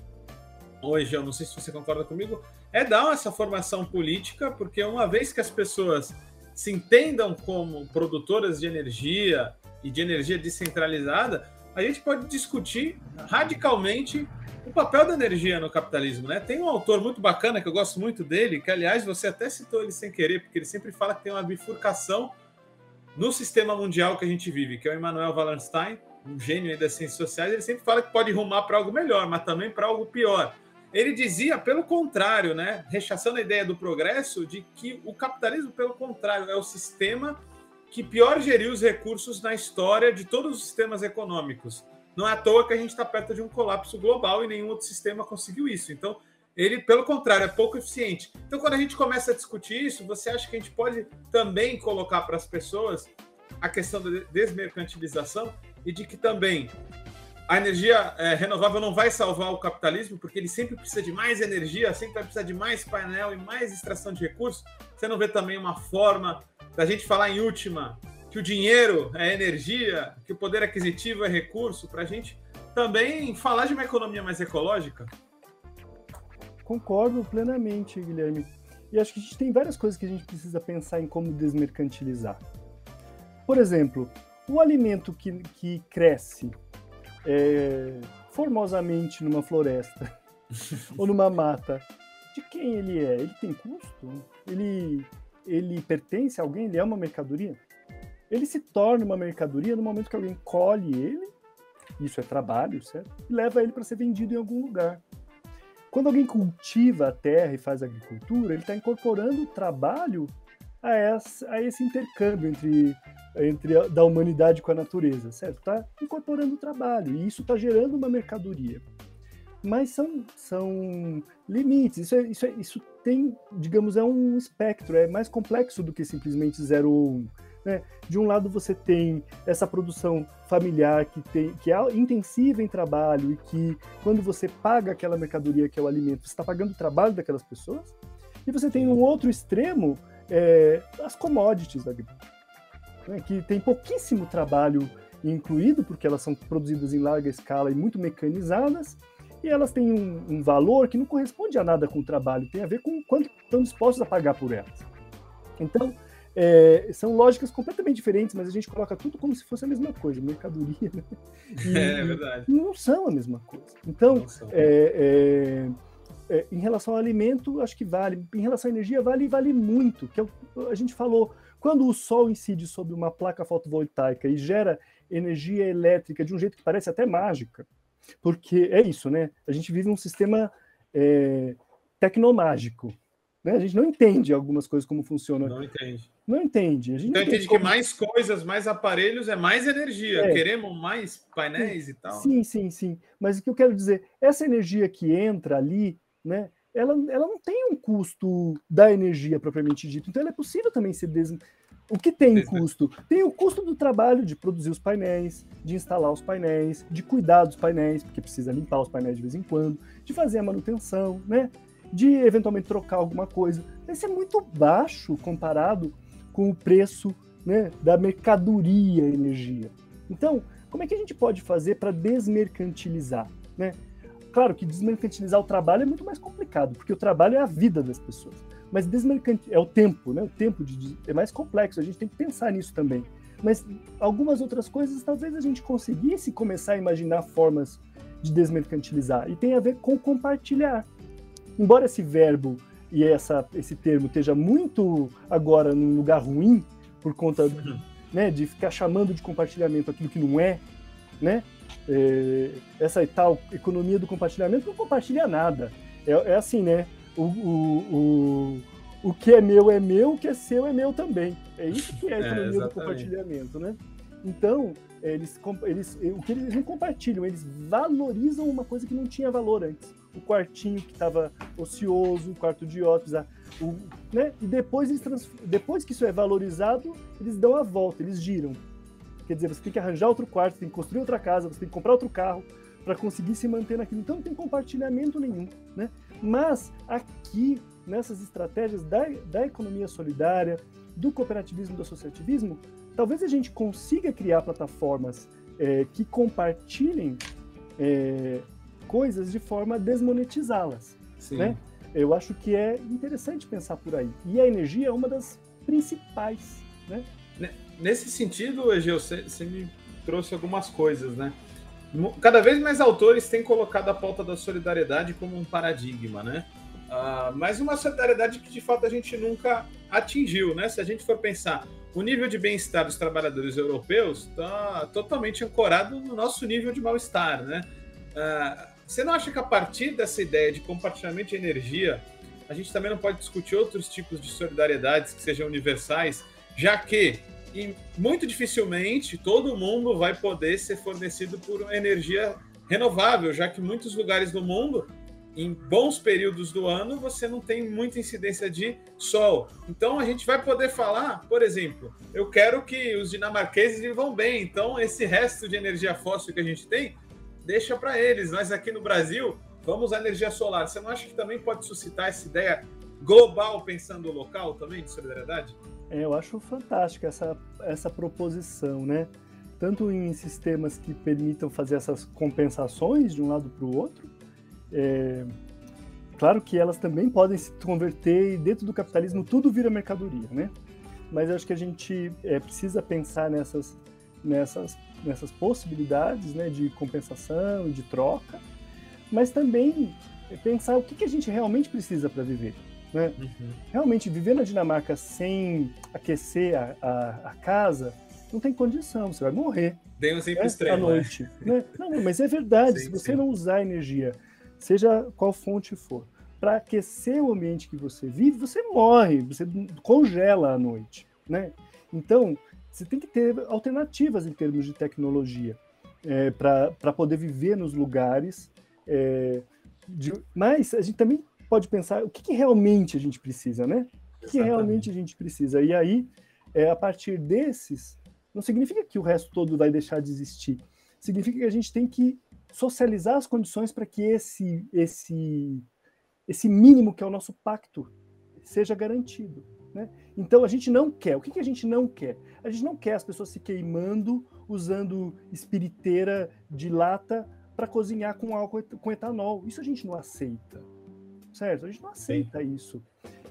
hoje, eu não sei se você concorda comigo, é dar essa formação política, porque uma vez que as pessoas se entendam como produtoras de energia e de energia descentralizada, a gente pode discutir radicalmente o papel da energia no capitalismo, né? Tem um autor muito bacana que eu gosto muito dele, que aliás você até citou ele sem querer, porque ele sempre fala que tem uma bifurcação no sistema mundial que a gente vive, que é o Emmanuel Wallenstein, um gênio das ciências sociais, ele sempre fala que pode rumar para algo melhor, mas também para algo pior. Ele dizia, pelo contrário, né, rechaçando a ideia do progresso, de que o capitalismo, pelo contrário, é o sistema que pior geriu os recursos na história de todos os sistemas econômicos. Não é à toa que a gente está perto de um colapso global e nenhum outro sistema conseguiu isso. Então, ele, pelo contrário, é pouco eficiente. Então, quando a gente começa a discutir isso, você acha que a gente pode também colocar para as pessoas a questão da desmercantilização e de que também a energia é, renovável não vai salvar o capitalismo, porque ele sempre precisa de mais energia, sempre vai precisar de mais painel e mais extração de recursos. Você não vê também uma forma da gente falar em última que o dinheiro é energia, que o poder aquisitivo é recurso, para a gente também falar de uma economia mais ecológica? Concordo plenamente, Guilherme. E acho que a gente tem várias coisas que a gente precisa pensar em como desmercantilizar. Por exemplo, o alimento que, que cresce é, formosamente numa floresta <laughs> ou numa mata, de quem ele é? Ele tem custo? Ele, ele pertence a alguém? Ele é uma mercadoria? Ele se torna uma mercadoria no momento que alguém colhe ele, isso é trabalho, certo? E leva ele para ser vendido em algum lugar. Quando alguém cultiva a terra e faz agricultura, ele está incorporando o trabalho a, essa, a esse intercâmbio entre entre a, da humanidade com a natureza, certo? Está incorporando o trabalho e isso está gerando uma mercadoria. Mas são, são limites, isso, é, isso, é, isso tem, digamos, é um espectro, é mais complexo do que simplesmente 0 ou 1. Um, né? De um lado você tem essa produção familiar que, tem, que é intensiva em trabalho e que quando você paga aquela mercadoria que é o alimento, você está pagando o trabalho daquelas pessoas. E você tem um outro extremo, é, as commodities da agricultura né, que tem pouquíssimo trabalho incluído, porque elas são produzidas em larga escala e muito mecanizadas, e elas têm um, um valor que não corresponde a nada com o trabalho, tem a ver com quanto estão dispostos a pagar por elas. Então, é, são lógicas completamente diferentes, mas a gente coloca tudo como se fosse a mesma coisa, mercadoria, né? <laughs> E, é, é verdade. Não são a mesma coisa. Então, é, é, é, em relação ao alimento, acho que vale. Em relação à energia, vale vale muito. Que é a gente falou, quando o Sol incide sobre uma placa fotovoltaica e gera energia elétrica de um jeito que parece até mágica, porque é isso, né? A gente vive um sistema é, tecnomágico. Né? A gente não entende algumas coisas como funcionam. Não entende. Não entende. A gente então entende como... que mais coisas, mais aparelhos é mais energia. É. Queremos mais painéis sim, e tal. Sim, sim, sim. Mas o que eu quero dizer, essa energia que entra ali, né? ela, ela não tem um custo da energia propriamente dito. Então, ela é possível também ser des... O que tem custo? Tem o custo do trabalho de produzir os painéis, de instalar os painéis, de cuidar dos painéis, porque precisa limpar os painéis de vez em quando, de fazer a manutenção, né? De eventualmente trocar alguma coisa. Esse é muito baixo comparado com o preço né, da mercadoria energia. Então, como é que a gente pode fazer para desmercantilizar? Né? Claro que desmercantilizar o trabalho é muito mais complicado, porque o trabalho é a vida das pessoas. Mas desmercantilizar é o tempo, né? O tempo de, é mais complexo, a gente tem que pensar nisso também. Mas algumas outras coisas, talvez a gente conseguisse começar a imaginar formas de desmercantilizar. E tem a ver com compartilhar. Embora esse verbo e essa, esse termo esteja muito agora num lugar ruim, por conta né, de ficar chamando de compartilhamento aquilo que não é, né? é, essa tal economia do compartilhamento não compartilha nada. É, é assim, né? O, o, o, o que é meu é meu, o que é seu é meu também. É isso que é a <laughs> é, economia é, do compartilhamento, né? Então, eles, eles, o que eles não compartilham, eles valorizam uma coisa que não tinha valor antes. O quartinho que estava ocioso, o quarto de hóspedes, né? E depois, eles depois que isso é valorizado, eles dão a volta, eles giram. Quer dizer, você tem que arranjar outro quarto, você tem que construir outra casa, você tem que comprar outro carro para conseguir se manter naquilo. Então não tem compartilhamento nenhum, né? Mas aqui, nessas estratégias da, da economia solidária, do cooperativismo, do associativismo, talvez a gente consiga criar plataformas é, que compartilhem é, coisas de forma a desmonetizá-las, né? Eu acho que é interessante pensar por aí. E a energia é uma das principais. Né? Nesse sentido, Egeu, você me trouxe algumas coisas, né? Cada vez mais autores têm colocado a pauta da solidariedade como um paradigma, né? Uh, mas uma solidariedade que de fato a gente nunca atingiu, né? Se a gente for pensar, o nível de bem-estar dos trabalhadores europeus está totalmente ancorado no nosso nível de mal-estar, né? Uh, você não acha que a partir dessa ideia de compartilhamento de energia, a gente também não pode discutir outros tipos de solidariedades que sejam universais, já que e muito dificilmente todo mundo vai poder ser fornecido por energia renovável, já que muitos lugares do mundo, em bons períodos do ano, você não tem muita incidência de sol. Então a gente vai poder falar, por exemplo, eu quero que os dinamarqueses vivam bem, então esse resto de energia fóssil que a gente tem, deixa para eles. Mas aqui no Brasil, vamos à energia solar. Você não acha que também pode suscitar essa ideia global pensando local também de solidariedade? É, eu acho fantástica essa, essa proposição, né? Tanto em sistemas que permitam fazer essas compensações de um lado para o outro. É, claro que elas também podem se converter e dentro do capitalismo tudo vira mercadoria, né? Mas eu acho que a gente é, precisa pensar nessas, nessas, nessas possibilidades né, de compensação, de troca, mas também pensar o que, que a gente realmente precisa para viver. Né? Uhum. Realmente, viver na Dinamarca sem aquecer a, a, a, casa, não tem condição, você vai morrer. Tem um sempre né? extremo. À né? noite. Né? <laughs> Não, mas é verdade, sim, se você sim. não usar energia, seja qual fonte for, para aquecer o ambiente que você vive, você morre, você congela à noite. Né? Então, você tem que ter alternativas em termos de tecnologia é, para poder viver nos lugares. É, de... Mas a gente também pode pensar o que, que realmente a gente precisa, né? O que realmente a gente precisa. E aí, é, a partir desses, não significa que o resto todo vai deixar de existir. Significa que a gente tem que socializar as condições para que esse, esse, esse mínimo que é o nosso pacto seja garantido. Né? Então a gente não quer. O que, que a gente não quer? A gente não quer as pessoas se queimando usando espiriteira de lata para cozinhar com álcool com etanol. Isso a gente não aceita certo? A gente não aceita Sim. isso.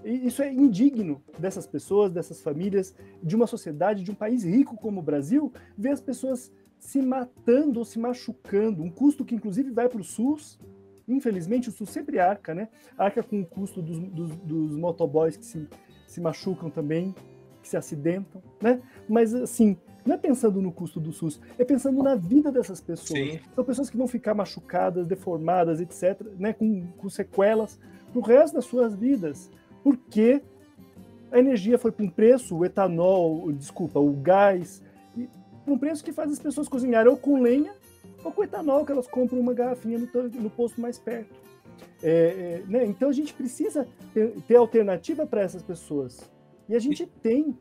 E isso é indigno dessas pessoas, dessas famílias, de uma sociedade, de um país rico como o Brasil, ver as pessoas se matando ou se machucando, um custo que inclusive vai para o SUS. Infelizmente, o SUS sempre arca, né? Arca com o custo dos, dos, dos motoboys que se, se machucam também, que se acidentam, né? Mas, assim, não é pensando no custo do SUS, é pensando na vida dessas pessoas. Sim. São pessoas que vão ficar machucadas, deformadas, etc., né, com, com sequelas para o resto das suas vidas, porque a energia foi para um preço, o etanol, desculpa, o gás, para um preço que faz as pessoas cozinharem ou com lenha ou com etanol, que elas compram uma garrafinha no, no posto mais perto. É, é, né? Então a gente precisa ter, ter alternativa para essas pessoas. E a gente e, tem.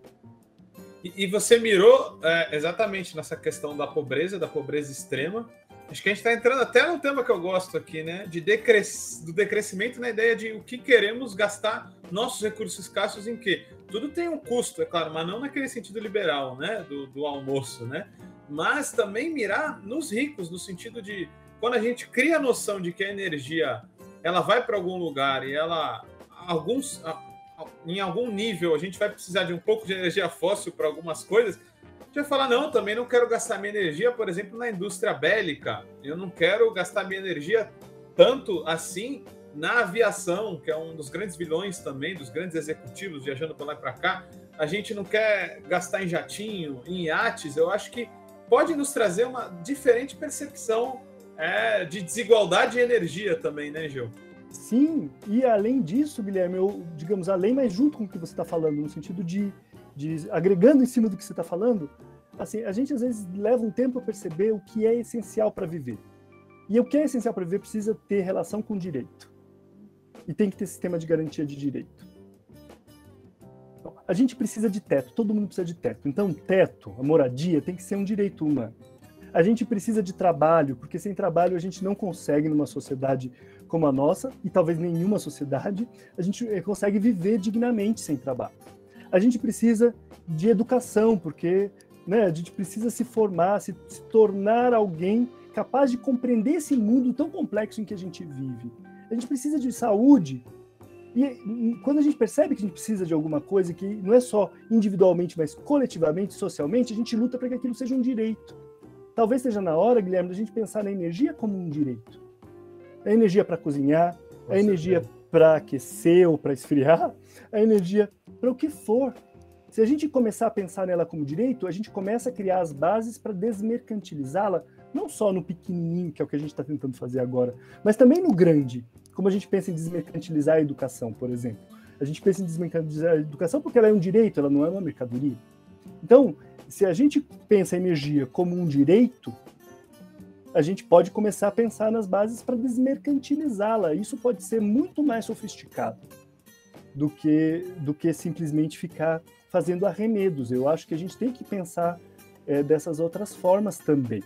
E, e você mirou é, exatamente nessa questão da pobreza, da pobreza extrema. Acho que a gente está entrando até no tema que eu gosto aqui, né? De decres... do decrescimento na ideia de o que queremos gastar nossos recursos escassos em quê? Tudo tem um custo, é claro, mas não naquele sentido liberal, né? Do, do almoço, né? Mas também mirar nos ricos, no sentido de quando a gente cria a noção de que a energia ela vai para algum lugar e ela alguns em algum nível a gente vai precisar de um pouco de energia fóssil para algumas coisas, gente vai falar, não, também não quero gastar minha energia, por exemplo, na indústria bélica. Eu não quero gastar minha energia tanto assim na aviação, que é um dos grandes vilões também, dos grandes executivos viajando para lá e para cá. A gente não quer gastar em jatinho, em iates. Eu acho que pode nos trazer uma diferente percepção é, de desigualdade de energia também, né, Gil? Sim, e além disso, Guilherme, eu, digamos, além, mas junto com o que você está falando, no sentido de de agregando em cima do que você está falando, assim, a gente às vezes leva um tempo a perceber o que é essencial para viver. E o que é essencial para viver precisa ter relação com direito. E tem que ter sistema de garantia de direito. Então, a gente precisa de teto, todo mundo precisa de teto. Então, teto, a moradia, tem que ser um direito humano. A gente precisa de trabalho, porque sem trabalho a gente não consegue, numa sociedade como a nossa, e talvez nenhuma sociedade, a gente eh, consegue viver dignamente sem trabalho a gente precisa de educação, porque né, a gente precisa se formar, se, se tornar alguém capaz de compreender esse mundo tão complexo em que a gente vive. A gente precisa de saúde, E quando a gente percebe que a gente precisa de alguma coisa, que não é só individualmente, mas coletivamente, socialmente, a gente luta para que aquilo seja um direito. Talvez seja na hora, Guilherme, da gente pensar na energia como um direito. A energia para cozinhar, a energia para aquecer ou para esfriar, a energia para o que for. Se a gente começar a pensar nela como direito, a gente começa a criar as bases para desmercantilizá-la, não só no pequenininho, que é o que a gente está tentando fazer agora, mas também no grande, como a gente pensa em desmercantilizar a educação, por exemplo. A gente pensa em desmercantilizar a educação porque ela é um direito, ela não é uma mercadoria. Então, se a gente pensa a energia como um direito, a gente pode começar a pensar nas bases para desmercantilizá-la. Isso pode ser muito mais sofisticado do que, do que simplesmente ficar fazendo arremedos. Eu acho que a gente tem que pensar é, dessas outras formas também.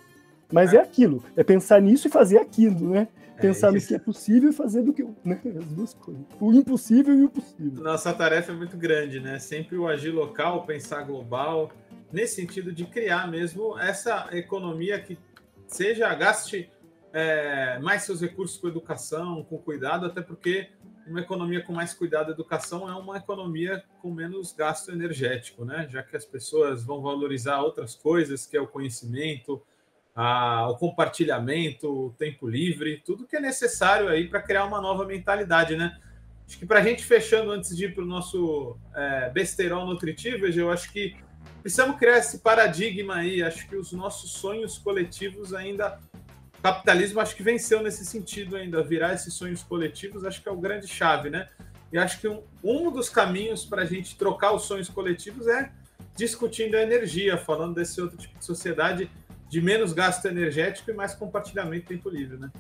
Mas é aquilo, é pensar nisso e fazer aquilo, né? É, pensar no que é possível e fazer do que. Né? As duas coisas. O impossível e o possível. Nossa tarefa é muito grande, né? Sempre o agir local, pensar global, nesse sentido de criar mesmo essa economia que seja gaste é, mais seus recursos com educação, com cuidado, até porque uma economia com mais cuidado da educação é uma economia com menos gasto energético, né? Já que as pessoas vão valorizar outras coisas, que é o conhecimento, a, o compartilhamento, o tempo livre, tudo que é necessário aí para criar uma nova mentalidade, né? Acho que para a gente fechando antes de ir para o nosso é, nutritivo, eu acho que precisamos criar esse paradigma aí. Acho que os nossos sonhos coletivos ainda. O capitalismo acho que venceu nesse sentido ainda. Virar esses sonhos coletivos acho que é o grande chave, né? E acho que um, um dos caminhos para a gente trocar os sonhos coletivos é discutindo a energia, falando desse outro tipo de sociedade de menos gasto energético e mais compartilhamento tempo livre, né?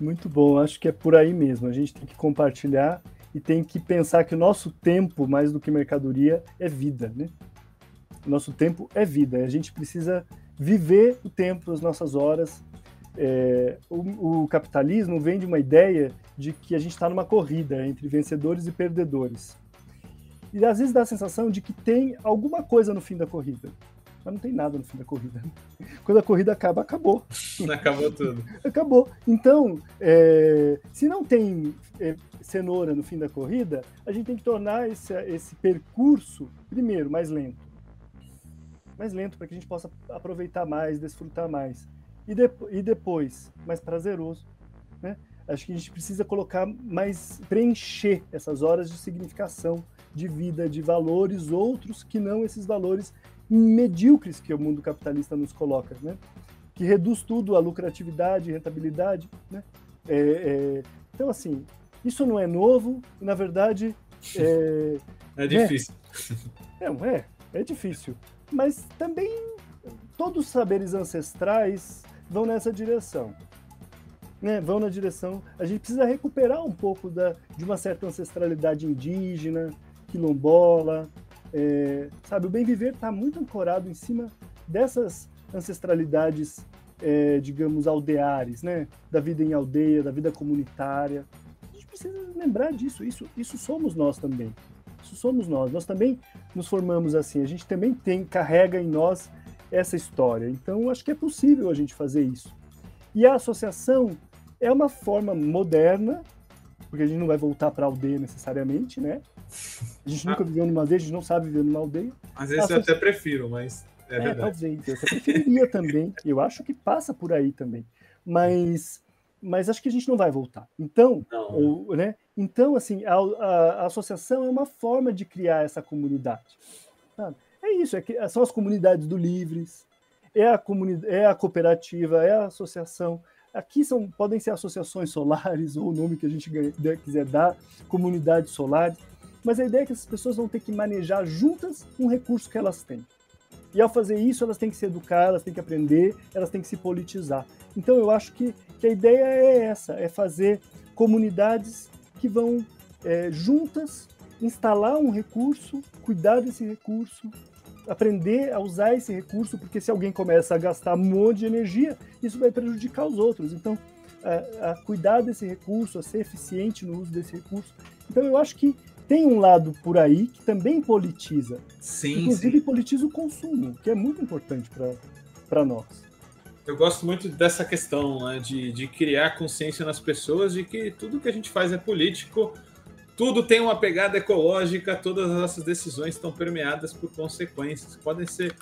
Muito bom, acho que é por aí mesmo. A gente tem que compartilhar e tem que pensar que o nosso tempo, mais do que mercadoria, é vida, né? Nosso tempo é vida. A gente precisa viver o tempo, as nossas horas. É, o, o, capitalismo vem de uma ideia de que a gente está numa corrida entre vencedores e perdedores. E às vezes dá a sensação de que tem alguma coisa no fim da corrida. Mas não tem nada no fim da corrida. <laughs> Quando a corrida acaba, acabou. <laughs> Acabou tudo. acabou. Então, é, se não tem é, cenoura no fim da corrida, a gente tem que tornar esse, esse percurso, primeiro, mais lento mais lento para que a gente possa aproveitar mais, desfrutar mais. E, de, e depois, mais prazeroso. Né? Acho que a gente precisa colocar mais, preencher essas horas de significação, de vida, de valores outros que não esses valores medíocres que o mundo capitalista nos coloca, né? que reduz tudo a lucratividade, rentabilidade. Né? É, é, então, assim, isso não é novo, na verdade. <laughs> É, é difícil. Né? É, é, é difícil mas também todos os saberes ancestrais vão nessa direção. Né? Vão na direção. A gente precisa recuperar um pouco da, de uma certa ancestralidade indígena, quilombola. É, sabe, o bem viver está muito ancorado em cima dessas ancestralidades, é, digamos, aldeares, né? Da vida em aldeia, da vida comunitária. A gente precisa lembrar disso. Isso, isso somos nós também isso somos nós. Nós também nos formamos assim, a gente também tem, carrega em nós essa história. Então, acho que é possível a gente fazer isso. E a associação é uma forma moderna, porque a gente não vai voltar para a aldeia necessariamente, né? A gente nunca ah. viveu numa aldeia, a gente não sabe viver numa aldeia. Às vezes associa... eu até prefiro, mas é, é verdade. Talvez, eu até preferiria também. Eu acho que passa por aí também. Mas mas acho que a gente não vai voltar. Então, ou, né? Então, assim, a, a, a, associação é uma forma de criar essa comunidade. É isso, é que, são as comunidades do Livres, é a, comunidade, é a cooperativa, é a associação. Aqui são, podem ser associações solares, <laughs> ou o nome que a gente quiser dar, comunidades solares, mas a ideia é que essas pessoas vão ter que manejar juntas um recurso que elas têm. E ao fazer isso, elas têm que se educar, elas têm que aprender, elas têm que se politizar. Então eu acho que, que a ideia é essa, é fazer comunidades que vão é, juntas instalar um recurso, cuidar desse recurso, aprender a usar esse recurso, porque se alguém começa a gastar um monte de energia, isso vai prejudicar os outros. Então, a, a cuidar desse recurso, a ser eficiente no uso desse recurso. Então, eu acho que tem um lado por aí que também politiza. Sim, Inclusive, sim. politiza o consumo, que é muito importante para nós. Eu gosto muito dessa questão né, de, de criar consciência nas pessoas de que tudo que a gente faz é político tudo tem uma pegada ecológica, todas as nossas decisões estão permeadas por consequências. Podem ser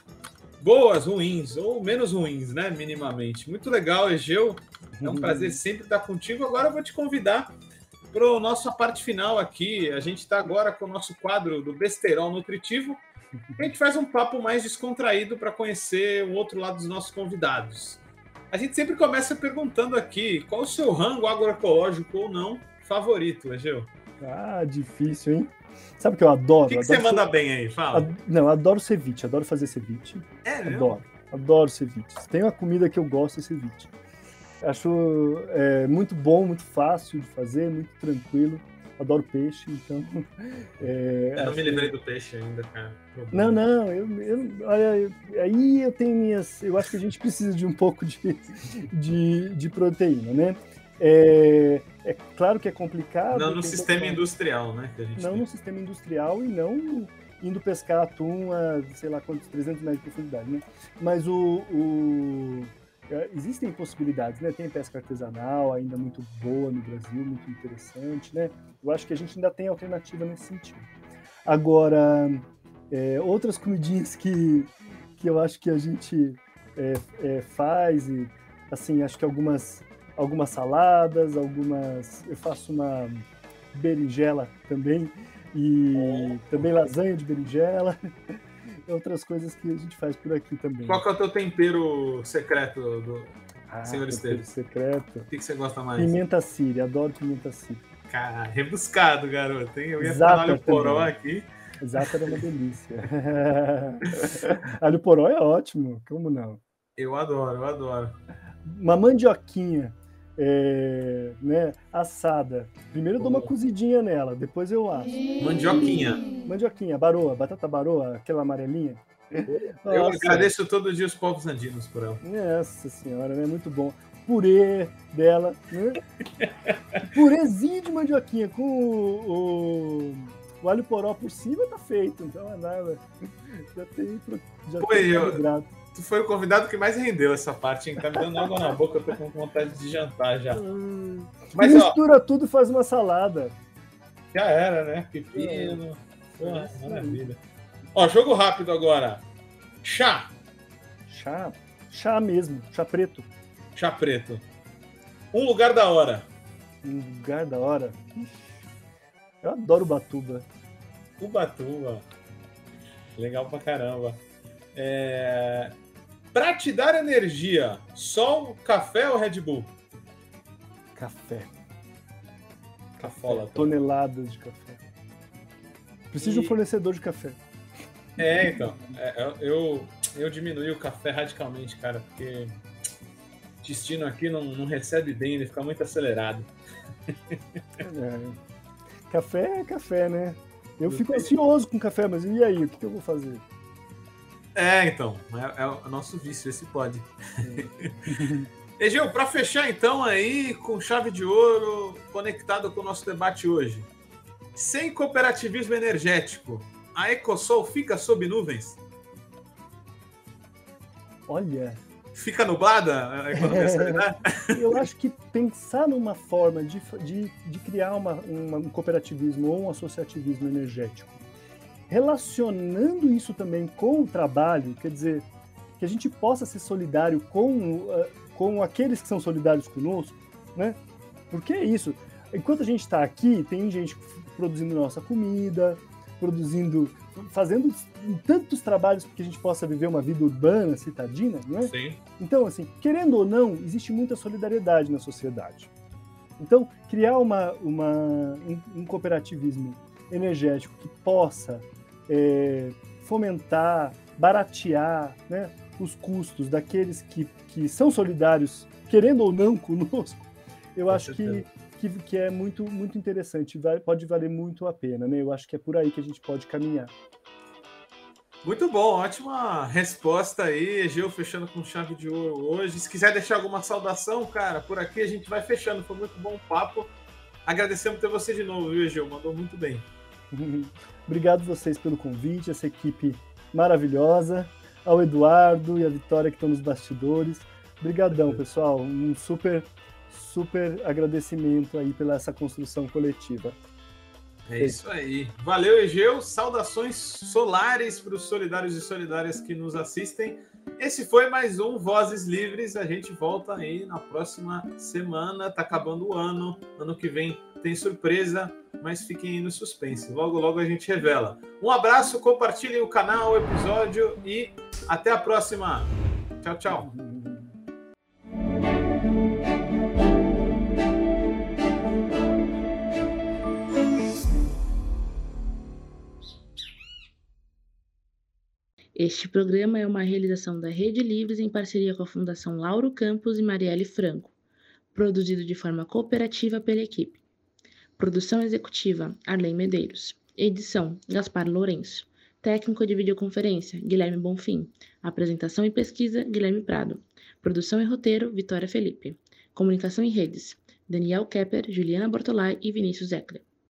boas, ruins ou menos ruins, né? Minimamente. Muito legal, Egeu. É um uhum. prazer sempre estar contigo. Agora eu vou te convidar para a nossa parte final aqui. A gente está agora com o nosso quadro do Besterol Nutritivo. A gente faz um papo mais descontraído para conhecer o outro lado dos nossos convidados. A gente sempre começa perguntando aqui qual o seu rango agroecológico ou não favorito, Egeu? Ah, difícil, hein? Sabe o que eu adoro? O que, que você manda bem aí? Fala. Ad... Não, adoro ceviche, adoro fazer ceviche. É, Adoro, adoro ceviche. Tem uma comida que eu gosto, é ceviche. Acho é, muito bom, muito fácil de fazer, muito tranquilo. Adoro peixe, então. <laughs> É, eu não me lembrei do peixe ainda, cara. Não, não, eu, eu, olha, aí eu tenho minhas. Eu acho que a gente precisa de um pouco de, de, de proteína, né? É, é claro que é complicado. Não no sistema industrial, né? não tem. no sistema industrial e não indo pescar atum a, sei lá quantos, 300 metros de profundidade, né? Mas o, o existem possibilidades, né? Tem pesca artesanal ainda muito boa no Brasil, muito interessante, né? Eu acho que a gente ainda tem alternativa nesse sentido. Agora, é, outras comidinhas que, que eu acho que a gente é, é, faz e assim, acho que algumas algumas saladas, algumas. Eu faço uma berinjela também, e também lasanha de berinjela. <laughs> Outras coisas que a gente faz por aqui também. Qual que é o teu tempero secreto do ah, senhor Esteves? secreto. O que, que você gosta mais? Pimenta síria, adoro pimenta síria. Cara, rebuscado, garoto. Hein? Eu ia Exata falar alho poró aqui. Exato, era uma delícia. <laughs> alho poró é ótimo, como não? Eu adoro, eu adoro. Uma mandioquinha é, né, assada. Primeiro eu dou uma cozidinha nela, depois eu asso. Mandioquinha. Mandioquinha, baroa, batata baroa, aquela amarelinha. Eu Nossa. agradeço todo dia os povos andinos por ela. Nossa senhora, né? Muito bom. Purê dela, né? <laughs> Purezinho de mandioquinha com o, o, o, alho poró por cima tá feito. Então é nada. Já tem, já Pô, tem eu, Tu foi o convidado que mais rendeu essa parte, hein? Tá me dando água na boca, eu tô com vontade de jantar já. Hum. Mas, Mistura ó, tudo e faz uma salada. Já era, né? Pepino. É. maravilha. Ó, jogo rápido agora. Chá. Chá? Chá mesmo, chá preto. Chá preto. Um lugar da hora. Um lugar da hora? Eu adoro Batuba. Ubatuba. Legal pra caramba. É... Para te dar energia, sol, café ou Red Bull? Café. Cafola. Café. Toneladas de café. Preciso e... de um fornecedor de café. É, então. É, é, eu, eu diminui o café radicalmente, cara, porque o destino aqui não, não recebe bem, ele fica muito acelerado. É. Café é café, né? Eu fico ansioso com café, mas e aí? O que eu vou fazer? É, então. É, é o nosso vício, esse pode. É. <laughs> Egil, para fechar então aí, com chave de ouro, conectado com o nosso debate hoje. Sem cooperativismo energético, a Ecosol fica sob nuvens? Olha. Fica nublada a economia solidária? <laughs> Eu acho que pensar numa forma de, de, de criar uma, uma, um cooperativismo ou um associativismo energético relacionando isso também com o trabalho, quer dizer, que a gente possa ser solidário com, uh, com aqueles que são solidários conosco, né? Porque é isso. Enquanto a gente está aqui, tem gente produzindo nossa comida, produzindo, fazendo tantos trabalhos para que a gente possa viver uma vida urbana, citadina, né? Sim. Então, assim, querendo ou não, existe muita solidariedade na sociedade. Então, criar uma, uma, um, um cooperativismo energético que possa é, fomentar, baratear né, os custos daqueles que, que são solidários, querendo ou não <laughs> conosco, eu Com acho que, que, que, é muito, muito interessante, pode valer muito a pena. Né? Eu acho que é por aí que a gente pode caminhar. Muito bom, ótima resposta aí, Egeu, fechando com chave de ouro hoje. Se quiser deixar alguma saudação, cara, por aqui a gente vai fechando. Foi muito bom o papo. Agradecemos ter você de novo, viu, Egeu? Mandou muito bem. <laughs> Obrigado vocês pelo convite, essa equipe maravilhosa, ao Eduardo e a Vitória que estão nos bastidores. Obrigadão, pessoal. Um super, super agradecimento aí pela essa construção coletiva. É isso aí. Valeu, Egeu. Saudações solares para os solidários e solidárias que nos assistem. Esse foi mais um Vozes Livres. A gente volta aí na próxima semana. Tá acabando o ano. Ano que vem tem surpresa, mas fiquem aí no suspense. Logo, logo a gente revela. Um abraço, compartilhem o canal, o episódio e até a próxima. Tchau, tchau. Este programa é uma realização da Rede Livres em parceria com a Fundação Lauro Campos e Marielle Franco, produzido de forma cooperativa pela equipe. Produção executiva: Arlen Medeiros. Edição: Gaspar Lourenço. Técnico de videoconferência: Guilherme Bonfim. Apresentação e pesquisa: Guilherme Prado. Produção e roteiro: Vitória Felipe. Comunicação em redes: Daniel Kepper, Juliana Bortolai e Vinícius Eckler.